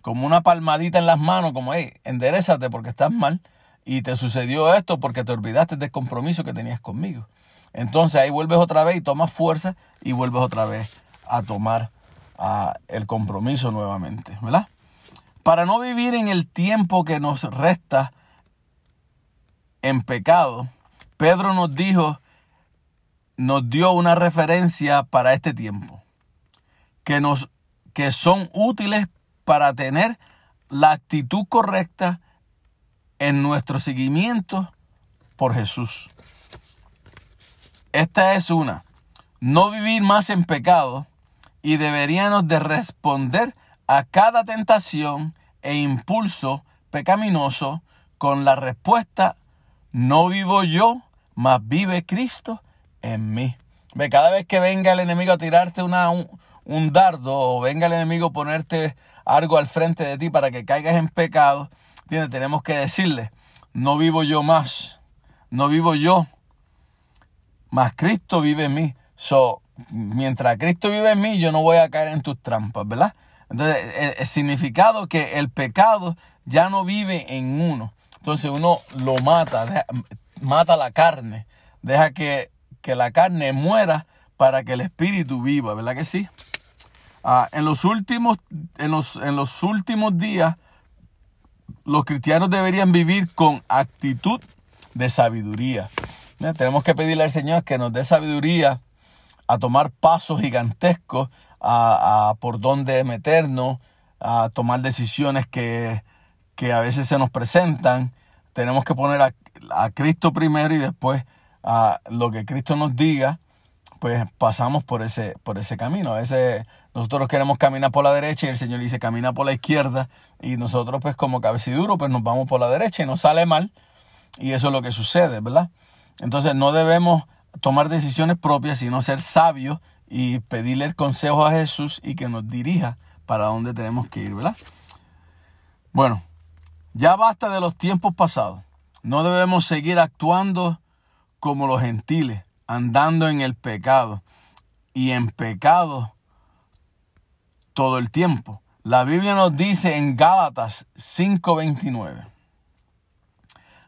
como una palmadita en las manos, como, hey, enderezate porque estás mal y te sucedió esto porque te olvidaste del compromiso que tenías conmigo. Entonces ahí vuelves otra vez y tomas fuerza y vuelves otra vez a tomar ah, el compromiso nuevamente, ¿verdad? Para no vivir en el tiempo que nos resta en pecado, Pedro nos dijo nos dio una referencia para este tiempo, que, nos, que son útiles para tener la actitud correcta en nuestro seguimiento por Jesús. Esta es una, no vivir más en pecado y deberíamos de responder a cada tentación e impulso pecaminoso con la respuesta, no vivo yo, mas vive Cristo en mí. Ve, cada vez que venga el enemigo a tirarte una, un, dardo o venga el enemigo a ponerte algo al frente de ti para que caigas en pecado, tenemos que decirle, no vivo yo más, no vivo yo, más Cristo vive en mí. So, mientras Cristo vive en mí, yo no voy a caer en tus trampas, ¿verdad? Entonces, el, el significado que el pecado ya no vive en uno. Entonces uno lo mata, mata la carne, deja que que la carne muera para que el espíritu viva, ¿verdad que sí? Ah, en, los últimos, en, los, en los últimos días, los cristianos deberían vivir con actitud de sabiduría. Tenemos que pedirle al Señor que nos dé sabiduría a tomar pasos gigantescos, a, por dónde meternos, a tomar decisiones que, a veces se nos presentan. Tenemos que poner a, a Cristo primero y después a lo que Cristo nos diga pues pasamos por ese, por ese camino. A veces nosotros queremos caminar por la derecha y el Señor dice camina por la izquierda y nosotros pues como cabeciduro pues nos vamos por la derecha y nos sale mal y eso es lo que sucede, ¿verdad? Entonces no debemos tomar decisiones propias, sino ser sabios y pedirle el consejo a Jesús y que nos dirija para dónde tenemos que ir, ¿verdad? Bueno, ya basta de los tiempos pasados. No debemos seguir actuando como los gentiles, andando en el pecado y en pecado todo el tiempo. La Biblia nos dice en Gálatas 5:29.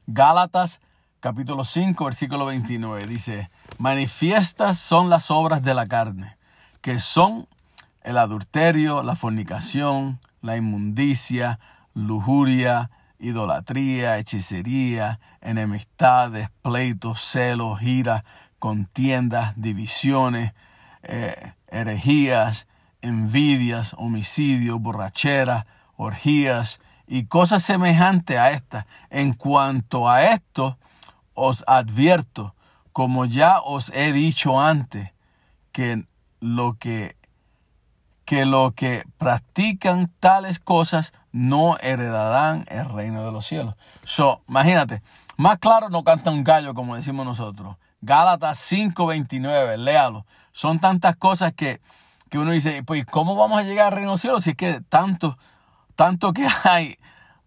Gálatas capítulo 5, versículo 29 dice, manifiestas son las obras de la carne, que son el adulterio, la fornicación, la inmundicia, lujuria, idolatría, hechicería, enemistades, pleitos, celos, ira, contiendas, divisiones, eh, herejías, envidias, homicidios, borracheras, orgías y cosas semejantes a estas. En cuanto a esto, os advierto, como ya os he dicho antes, que lo que que lo que practican tales cosas no heredarán el reino de los cielos. So, imagínate, más claro no canta un gallo como decimos nosotros. Gálatas 5:29, léalo. Son tantas cosas que, que uno dice, pues ¿cómo vamos a llegar al reino de los cielos si es que tanto, tanto que hay,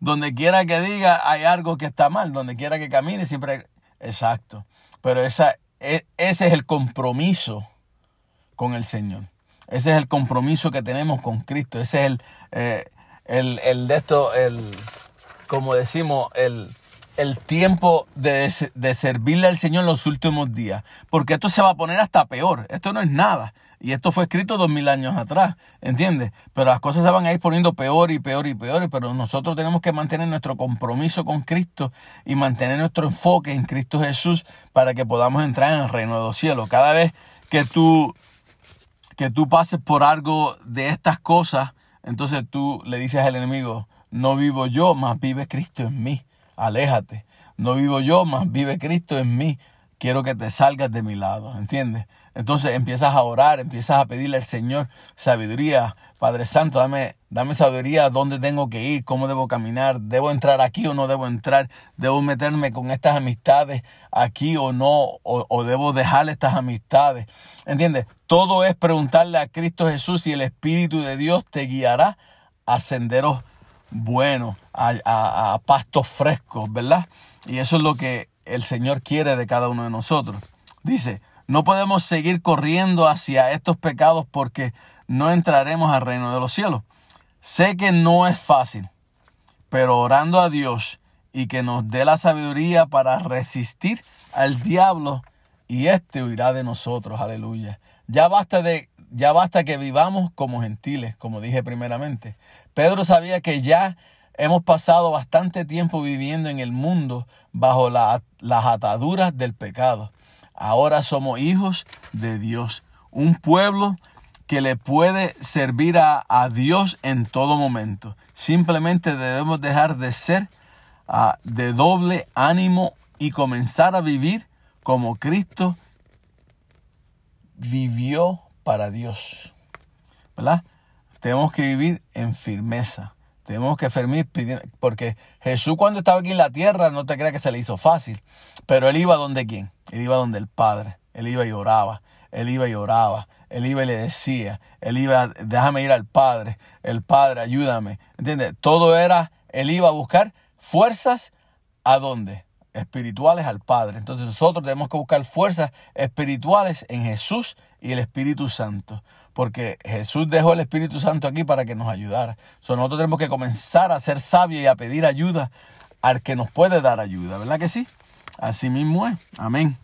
donde quiera que diga hay algo que está mal, donde quiera que camine siempre. Exacto. Pero esa, e, ese es el compromiso con el Señor. Ese es el compromiso que tenemos con Cristo. Ese es el, eh, el, el, de esto, el, como decimos, el, el tiempo de, de, servirle al Señor en los últimos días. Porque esto se va a poner hasta peor. Esto no es nada. Y esto fue escrito dos mil años atrás, ¿entiendes? Pero las cosas se van a ir poniendo peor y peor y peor. Pero nosotros tenemos que mantener nuestro compromiso con Cristo y mantener nuestro enfoque en Cristo Jesús para que podamos entrar en el reino de los cielos. Cada vez que tú que tú pases por algo de estas cosas, entonces tú le dices al enemigo, no vivo yo, más vive Cristo en mí. Aléjate. No vivo yo, más vive Cristo en mí quiero que te salgas de mi lado, ¿entiendes? Entonces empiezas a orar, empiezas a pedirle al Señor sabiduría. Padre Santo, dame, dame sabiduría dónde tengo que ir, cómo debo caminar, debo entrar aquí o no debo entrar, debo meterme con estas amistades aquí o no, o, debo dejar estas amistades. ¿Entiendes? Todo es preguntarle a Cristo Jesús y el Espíritu de Dios te guiará a senderos buenos, a, a pastos frescos, ¿verdad? Y eso es lo que el Señor quiere de cada uno de nosotros. Dice, no podemos seguir corriendo hacia estos pecados porque no entraremos al reino de los cielos. Sé que no es fácil, pero orando a Dios y que nos dé la sabiduría para resistir al diablo y éste huirá de nosotros. Aleluya. Ya basta de ya basta que vivamos como gentiles, como dije primeramente. Pedro sabía que ya Hemos pasado bastante tiempo viviendo en el mundo bajo las ataduras del pecado. Ahora somos hijos de Dios, un pueblo que le puede servir a, Dios en todo momento. Simplemente debemos dejar de ser ah, de doble ánimo y comenzar a vivir como Cristo vivió para Dios. ¿Verdad? Tenemos que vivir en firmeza. Tenemos que fermir porque Jesús cuando estaba aquí en la tierra no te creas que se le hizo fácil, pero él iba donde quién? Él iba donde el Padre, él iba y oraba, él iba y oraba, él iba y le decía, él iba, déjame ir al Padre, el Padre, ayúdame, ¿entiendes? Todo era, él iba a buscar fuerzas a dónde? Espirituales al Padre. Entonces nosotros tenemos que buscar fuerzas espirituales en Jesús y el Espíritu Santo porque Jesús dejó el Espíritu Santo aquí para que nos ayudara. nosotros tenemos que comenzar a ser sabios y a pedir ayuda al que nos puede dar ayuda, ¿verdad que sí? Así mismo es. Amén.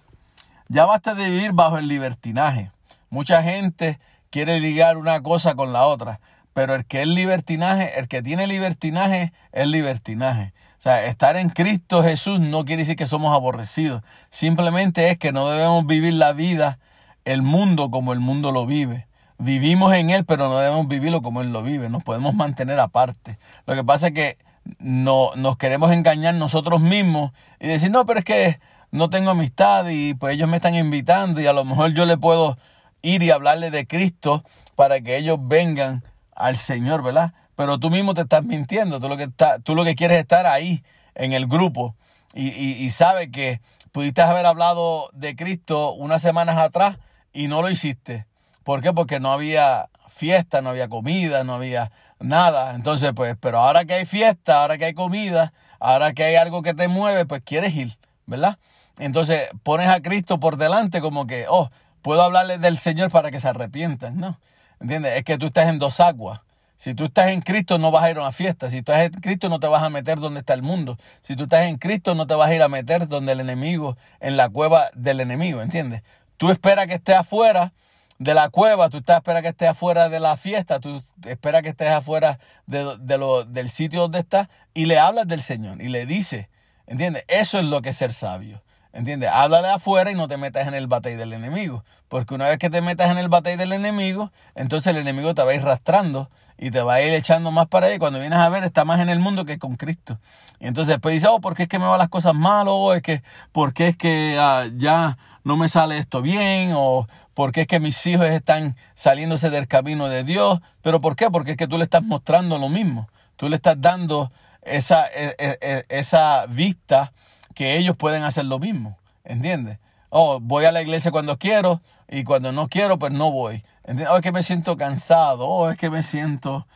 Ya basta de vivir bajo el libertinaje. Mucha gente quiere ligar una cosa con la otra, pero el que es libertinaje, el que tiene libertinaje es libertinaje. O sea, estar en Cristo Jesús no quiere decir que somos aborrecidos. Simplemente es que no debemos vivir la vida, el mundo como el mundo lo vive. Vivimos en Él, pero no debemos vivirlo como Él lo vive. Nos podemos mantener aparte. Lo que pasa es que no, nos queremos engañar nosotros mismos y decir, no, pero es que no tengo amistad y pues ellos me están invitando y a lo mejor yo le puedo ir y hablarle de Cristo para que ellos vengan al Señor, ¿verdad? Pero tú mismo te estás mintiendo, tú lo que, tú lo que quieres es estar ahí en el grupo y, y, y sabes que pudiste haber hablado de Cristo unas semanas atrás y no lo hiciste. ¿Por qué? Porque no había fiesta, no había comida, no había nada. Entonces, pues, pero ahora que hay fiesta, ahora que hay comida, ahora que hay algo que te mueve, pues quieres ir, ¿verdad? Entonces pones a Cristo por delante como que, oh, puedo hablarles del Señor para que se arrepientan, ¿no? ¿Entiendes? Es que tú estás en dos aguas. Si tú estás en Cristo no vas a ir a una fiesta. Si tú estás en Cristo no te vas a meter donde está el mundo. Si tú estás en Cristo no te vas a ir a meter donde el enemigo, en la cueva del enemigo, ¿entiendes? Tú esperas que esté afuera de la cueva, tú estás esperas que estés afuera de la fiesta, tú esperas que estés afuera de, de lo, del sitio donde estás y le hablas del Señor y le dices, ¿entiendes? Eso es lo que es ser sabio. ¿Entiendes? Háblale afuera y no te metas en el batey del enemigo. Porque una vez que te metas en el batey del enemigo, entonces el enemigo te va a ir arrastrando y te va a ir echando más para ahí. Cuando vienes a ver, está más en el mundo que con Cristo. Y entonces después dices, oh, ¿por qué es que me van las cosas mal? O es que, ¿por qué es que ah, ya no me sale esto bien? O ¿por qué es que mis hijos están saliéndose del camino de Dios? ¿Pero por qué? Porque es que tú le estás mostrando lo mismo. Tú le estás dando esa, e, e, e, esa vista que ellos pueden hacer lo mismo, ¿entiendes? Oh, voy a la iglesia cuando quiero y cuando no quiero, pues no voy. ¿Entiendes? Oh, es que me siento cansado, oh, es que me siento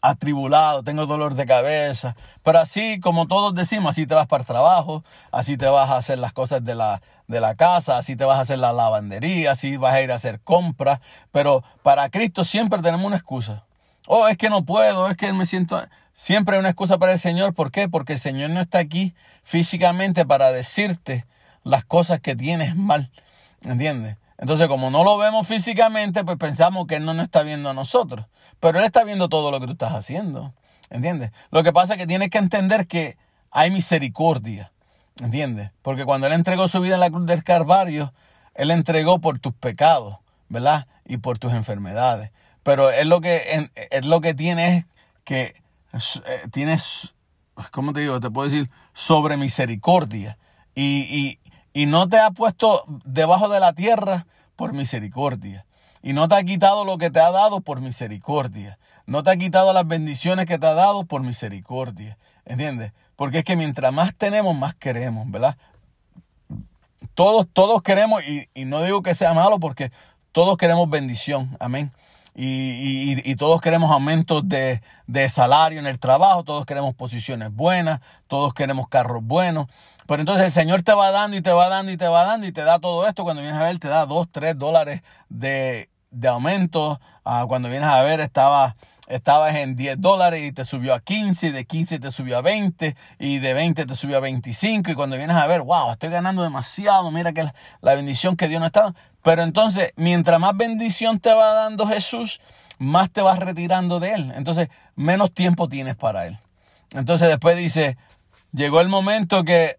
atribulado, tengo dolor de cabeza. Pero así, como todos decimos, así te vas para el trabajo, así te vas a hacer las cosas de la, de la casa, así te vas a hacer la lavandería, así vas a ir a hacer compras. Pero para Cristo siempre tenemos una excusa. Oh, es que no puedo, es que me siento... Siempre hay una excusa para el Señor. ¿Por qué? Porque el Señor no está aquí físicamente para decirte las cosas que tienes mal. ¿Entiendes? Entonces, como no lo vemos físicamente, pues pensamos que Él no nos está viendo a nosotros. Pero Él está viendo todo lo que tú estás haciendo. ¿Entiendes? Lo que pasa es que tienes que entender que hay misericordia. ¿Entiendes? Porque cuando Él entregó su vida en la cruz del Calvario, Él entregó por tus pecados, ¿verdad? Y por tus enfermedades. Pero Él lo que, él lo que tiene es que eh, tienes, ¿cómo te digo? Te puedo decir, sobre misericordia. Y, y, no te ha puesto debajo de la tierra por misericordia. Y no te ha quitado lo que te ha dado por misericordia. No te ha quitado las bendiciones que te ha dado por misericordia. ¿Entiendes? Porque es que mientras más tenemos, más queremos, ¿verdad? Todos, todos queremos, y, y no digo que sea malo porque todos queremos bendición. Amén y, y, todos queremos aumentos de, de, salario en el trabajo, todos queremos posiciones buenas, todos queremos carros buenos. Pero entonces el Señor te va dando y te va dando y te va dando y te da todo esto. Cuando vienes a ver, te da 2, 3 dólares de, de aumento. Ah, cuando vienes a ver, estaba estabas en 10 dólares y te subió a 15, y de 15 te subió a 20, y de 20 te subió a 25, y cuando vienes a ver, wow, estoy ganando demasiado, mira que la, bendición que Dios nos está. Pero entonces, mientras más bendición te va dando Jesús, más te vas retirando de Él. Entonces, menos tiempo tienes para Él. Entonces después dice, llegó el momento que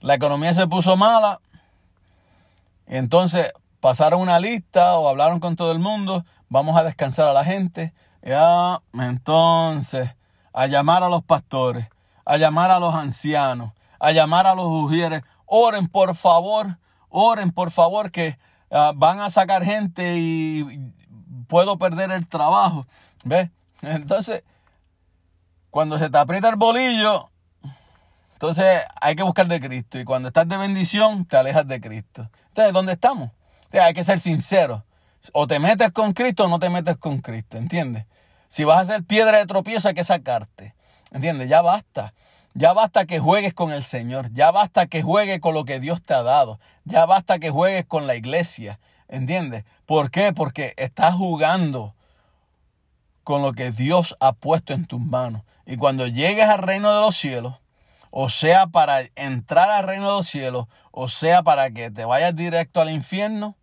la economía se puso mala, entonces pasaron una lista o hablaron con todo el mundo, vamos a descansar a la gente, ya, entonces, a llamar a los pastores, a llamar a los ancianos, a llamar a los ujieres, oren por favor, oren por favor que ah, van a sacar gente y puedo perder el trabajo. ¿Ves? Entonces, cuando se te aprieta el bolillo, entonces hay que buscar de Cristo. Y cuando estás de bendición, te alejas de Cristo. Entonces, ¿dónde estamos? hay que ser sinceros. O te metes con Cristo o no te metes con Cristo, ¿entiendes? Si vas a ser piedra de tropiezo hay que sacarte, ¿entiendes? Ya basta. Ya basta que juegues con el Señor. Ya basta que juegues con lo que Dios te ha dado. Ya basta que juegues con la iglesia. ¿Entiendes? ¿Por qué? Porque estás jugando con lo que Dios ha puesto en tus manos. Y cuando llegues al reino de los cielos, o sea para entrar al reino de los cielos, o sea para que te vayas directo al infierno,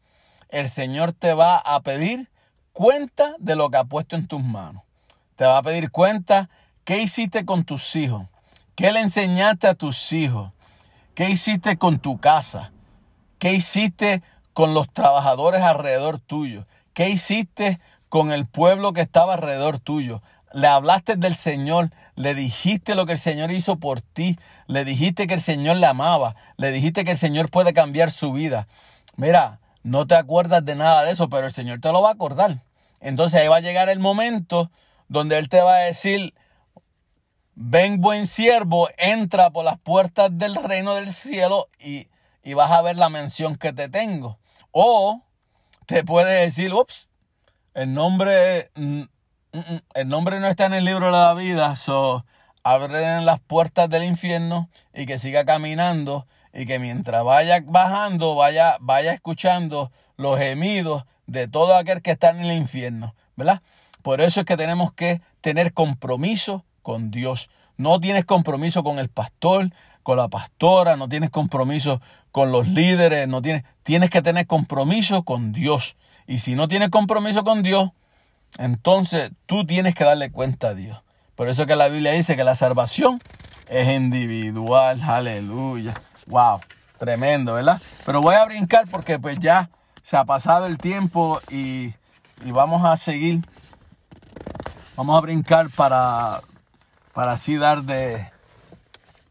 el Señor te va a pedir cuenta de lo que ha puesto en tus manos. Te va a pedir cuenta qué hiciste con tus hijos, qué le enseñaste a tus hijos, qué hiciste con tu casa, qué hiciste con los trabajadores alrededor tuyo, qué hiciste con el pueblo que estaba alrededor tuyo. Le hablaste del Señor, le dijiste lo que el Señor hizo por ti, le dijiste que el Señor le amaba, le dijiste que el Señor puede cambiar su vida. Mira, no te acuerdas de nada de eso, pero el Señor te lo va a acordar. Entonces ahí va a llegar el momento donde Él te va a decir, ven buen siervo, entra por las puertas del reino del cielo y, y vas a ver la mención que te tengo. O te puede decir, ups, el nombre, mm, mm, mm, el nombre no está en el libro de la vida, so abren las puertas del infierno y que siga caminando y que mientras vaya bajando, vaya, vaya escuchando los gemidos de todo aquel que está en el infierno, ¿verdad? Por eso es que tenemos que tener compromiso con Dios. No tienes compromiso con el pastor, con la pastora, no tienes compromiso con los líderes, no tienes, tienes que tener compromiso con Dios. Y si no tienes compromiso con Dios, entonces tú tienes que darle cuenta a Dios. Por eso que la Biblia dice que la salvación es individual. Aleluya. Wow. Tremendo, ¿verdad? Pero voy a brincar porque pues ya se ha pasado el tiempo y, vamos a seguir. Vamos a brincar para, para así dar de,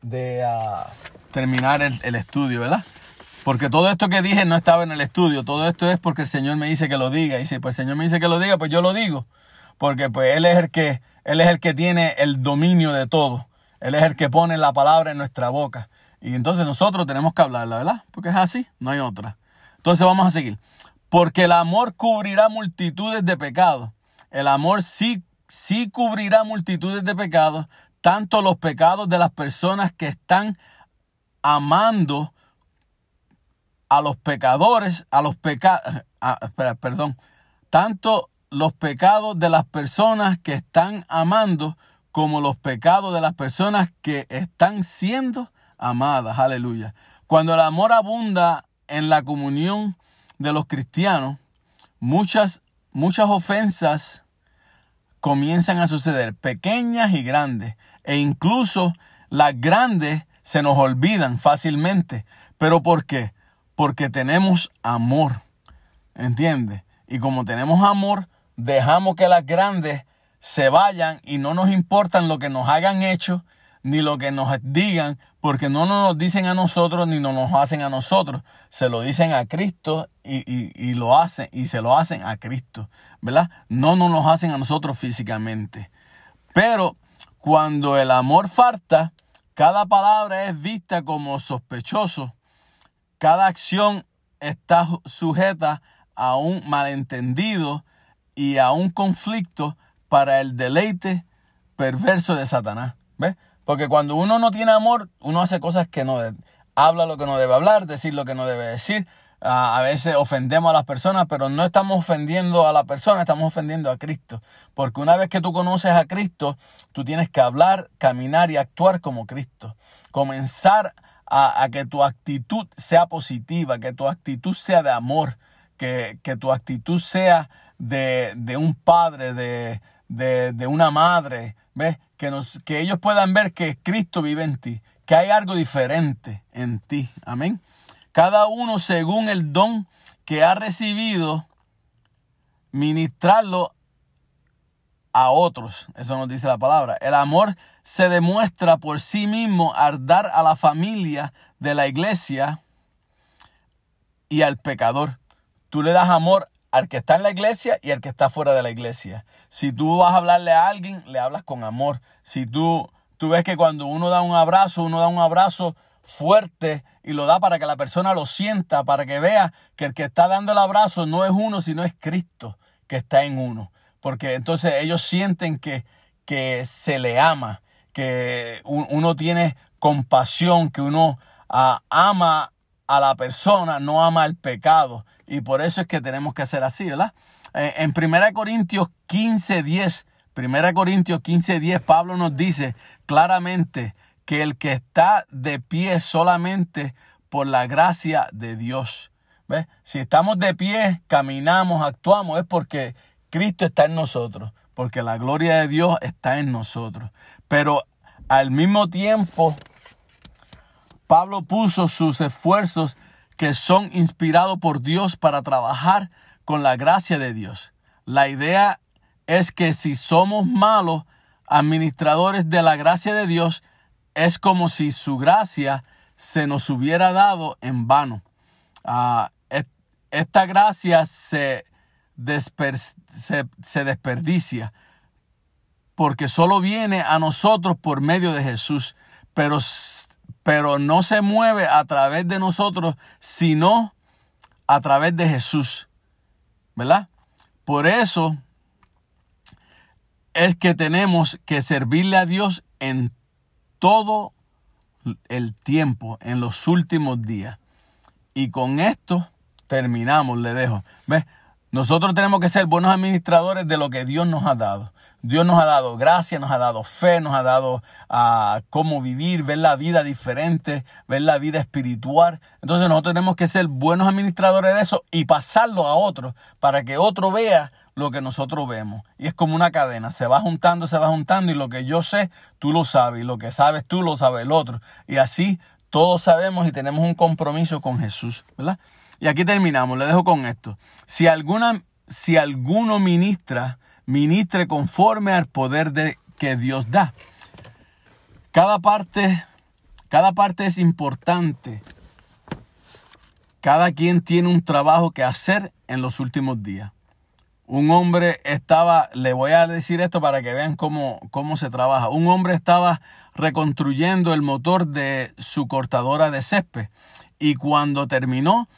de ah, terminar el, el estudio, ¿verdad? Porque todo esto que dije no estaba en el estudio. Todo esto es porque el Señor me dice que lo diga. Y si pues el Señor me dice que lo diga, pues yo lo digo. Porque pues Él es el que él es el que tiene el dominio de todo. Él es el que pone la palabra en nuestra boca. Y entonces nosotros tenemos que hablarla, ¿verdad? Porque es así, no hay otra. Entonces vamos a seguir. Porque el amor cubrirá multitudes de pecados. El amor sí, sí cubrirá multitudes de pecados, tanto los pecados de las personas que están amando a los pecadores, a los pecados, perdón, tanto los pecados de las personas que están amando como los pecados de las personas que están siendo amadas. Aleluya. Cuando el amor abunda en la comunión de los cristianos, muchas, muchas ofensas comienzan a suceder, pequeñas y grandes, e incluso las grandes se nos olvidan fácilmente. ¿Pero por qué? Porque tenemos amor. ¿Entiendes? Y como tenemos amor, dejamos que las grandes se vayan y no nos importan lo que nos hayan hecho ni lo que nos digan, porque no nos dicen a nosotros ni nos hacen a nosotros, se lo dicen a Cristo y, lo hacen y se lo hacen a Cristo, ¿verdad? No, no nos hacen a nosotros físicamente. Pero cuando el amor falta, cada palabra es vista como sospechoso, cada acción está sujeta a un malentendido y a un conflicto para el deleite perverso de Satanás. ¿Ves? Porque cuando uno no tiene amor, uno hace cosas que no debe. Habla lo que no debe hablar, decir lo que no debe decir. a veces ofendemos a las personas, pero no estamos ofendiendo a la persona, estamos ofendiendo a Cristo. Porque una vez que tú conoces a Cristo, tú tienes que hablar, caminar y actuar como Cristo. Comenzar a, que tu actitud sea positiva, que tu actitud sea de amor, que, que tu actitud sea de, un padre, de, de, una madre, ¿ves? Que, ellos puedan ver que Cristo vive en ti, que hay algo diferente en ti. Amén. Cada uno según el don que ha recibido, ministrarlo a otros. Eso nos dice la palabra. El amor se demuestra por sí mismo al dar a la familia de la iglesia y al pecador. Tú le das amor al que está en la iglesia y al que está fuera de la iglesia. Si tú vas a hablarle a alguien, le hablas con amor. Si tú, tú ves que cuando uno da un abrazo, uno da un abrazo fuerte y lo da para que la persona lo sienta, para que vea que el que está dando el abrazo no es uno, sino es Cristo que está en uno. Porque entonces ellos sienten que, que se le ama, que uno tiene compasión, que uno ah, ama a la persona, no ama el pecado. Y por eso es que tenemos que hacer así, ¿verdad? Eh, en 1 Corintios 15, 10, 1 Corintios 15, 10, Pablo nos dice claramente que el que está de pie solamente por la gracia de Dios. ¿Ves? Si estamos de pie, caminamos, actuamos, es porque Cristo está en nosotros, porque la gloria de Dios está en nosotros. Pero al mismo tiempo, Pablo puso sus esfuerzos que son inspirados por Dios para trabajar con la gracia de Dios. La idea es que si somos malos administradores de la gracia de Dios, es como si su gracia se nos hubiera dado en vano. Ah, esta gracia se, se, desperdicia porque solo viene a nosotros por medio de Jesús, pero, pero no se mueve a través de nosotros, sino a través de Jesús, ¿verdad? Por eso es que tenemos que servirle a Dios en todo el tiempo, en los últimos días. Y con esto terminamos, le dejo. ¿Ves? Nosotros tenemos que ser buenos administradores de lo que Dios nos ha dado. Dios nos ha dado gracia, nos ha dado fe, nos ha dado ah, cómo vivir, ver la vida diferente, ver la vida espiritual. Entonces nosotros tenemos que ser buenos administradores de eso y pasarlo a otros para que otro vea lo que nosotros vemos. Y es como una cadena, se va juntando, se va juntando y lo que yo sé, tú lo sabes y lo que sabes tú lo sabe el otro. Y así todos sabemos y tenemos un compromiso con Jesús, ¿verdad? Y aquí terminamos, le dejo con esto. Si alguna si alguno ministra, ministre conforme al poder de, que Dios da. Cada parte cada parte es importante. Cada quien tiene un trabajo que hacer en los últimos días un hombre estaba, le voy a decir esto para que vean cómo, cómo se trabaja, un hombre estaba reconstruyendo el motor de su cortadora de césped y cuando terminó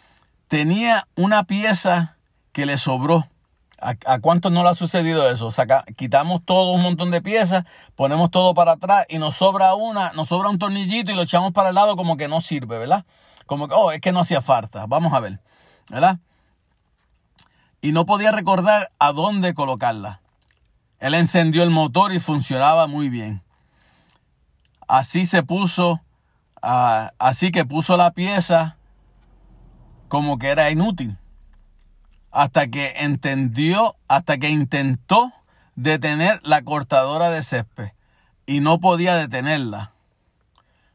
tenía una pieza que le sobró. ¿A, a cuántos no le ha sucedido eso? Saca, quitamos todo un montón de piezas, ponemos todo para atrás y nos sobra una, nos sobra un tornillito y lo echamos para el lado como que no sirve, ¿verdad? Como que, oh, es que no hacía falta. Vamos a ver, ¿verdad? y no podía recordar a dónde colocarla. Él encendió el motor y funcionaba muy bien. Así se puso, ah, así que puso la pieza como que era inútil. Hasta que entendió, hasta que intentó detener la cortadora de césped y no podía detenerla.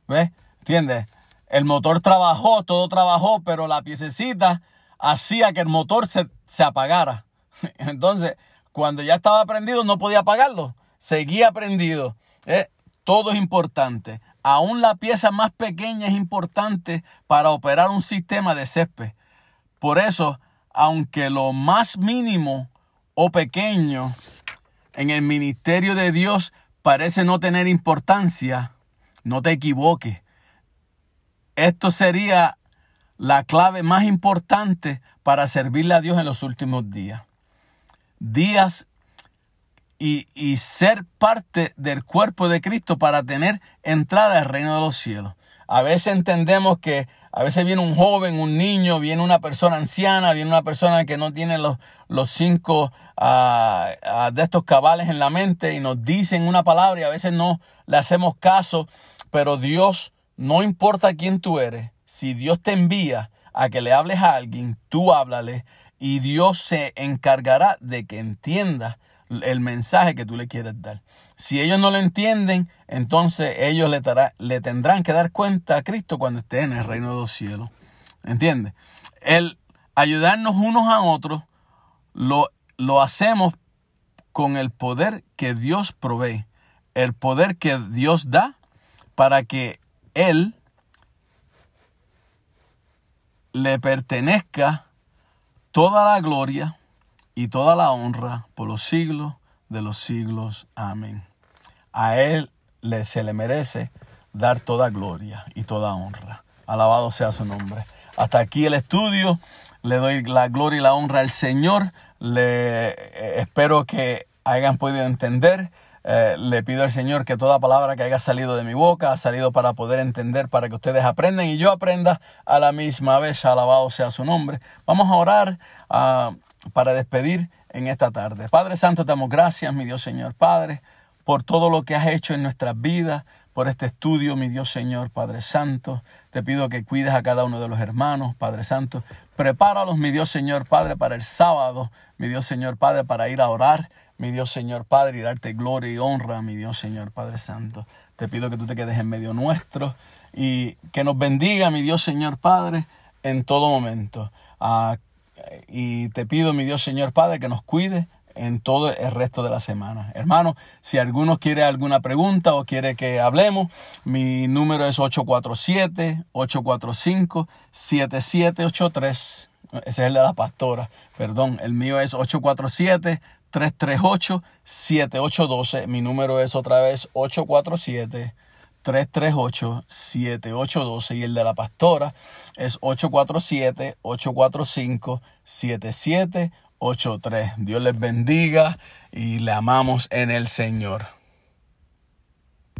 ¿Ves? ¿Entiendes? El motor trabajó, todo trabajó, pero la piececita hacía que el motor se, se apagara. Entonces, cuando ya estaba prendido, no podía apagarlo. Seguía prendido. ¿eh? Todo es importante. Aún la pieza más pequeña es importante para operar un sistema de césped. Por eso, aunque lo más mínimo o pequeño en el ministerio de Dios parece no tener importancia, no te equivoques. Esto sería la clave más importante para servirle a Dios en los últimos días. Días y, y, ser parte del cuerpo de Cristo para tener entrada al reino de los cielos. A veces entendemos que a veces viene un joven, un niño, viene una persona anciana, viene una persona que no tiene los, los cinco uh, de estos cabales en la mente y nos dicen una palabra y a veces no le hacemos caso, pero Dios, no importa quién tú eres, si Dios te envía a que le hables a alguien, tú háblale y Dios se encargará de que entienda el mensaje que tú le quieres dar. Si ellos no lo entienden, entonces ellos le, le tendrán que dar cuenta a Cristo cuando esté en el reino de los cielos. ¿Entiendes? El ayudarnos unos a otros lo, lo hacemos con el poder que Dios provee, el poder que Dios da para que Él le pertenezca toda la gloria y toda la honra por los siglos de los siglos. Amén. A Él se le merece dar toda gloria y toda honra. Alabado sea su nombre. Hasta aquí el estudio. Le doy la gloria y la honra al Señor. Le eh, espero que hayan podido entender. Eh, le pido al Señor que toda palabra que haya salido de mi boca ha salido para poder entender, para que ustedes aprendan y yo aprenda a la misma vez. Alabado sea su nombre. Vamos a orar uh, para despedir en esta tarde. Padre Santo, te damos gracias, mi Dios Señor Padre, por todo lo que has hecho en nuestras vidas, por este estudio, mi Dios Señor Padre Santo. Te pido que cuides a cada uno de los hermanos, Padre Santo. Prepáralos, mi Dios Señor Padre, para el sábado, mi Dios Señor Padre, para ir a orar mi Dios Señor Padre, y darte gloria y honra, mi Dios Señor Padre Santo. Te pido que tú te quedes en medio nuestro y que nos bendiga, mi Dios Señor Padre, en todo momento. Y te pido, mi Dios Señor Padre, que nos cuide en todo el resto de la semana. Hermano, si alguno quiere alguna pregunta o quiere que hablemos, mi número es 847-845-7783. Ese es el de la pastora. Perdón, el mío es 847 338-7812. Mi número es otra vez 847-338-7812. Y el de la pastora es 847-845-7783. Dios les bendiga y le amamos en el Señor.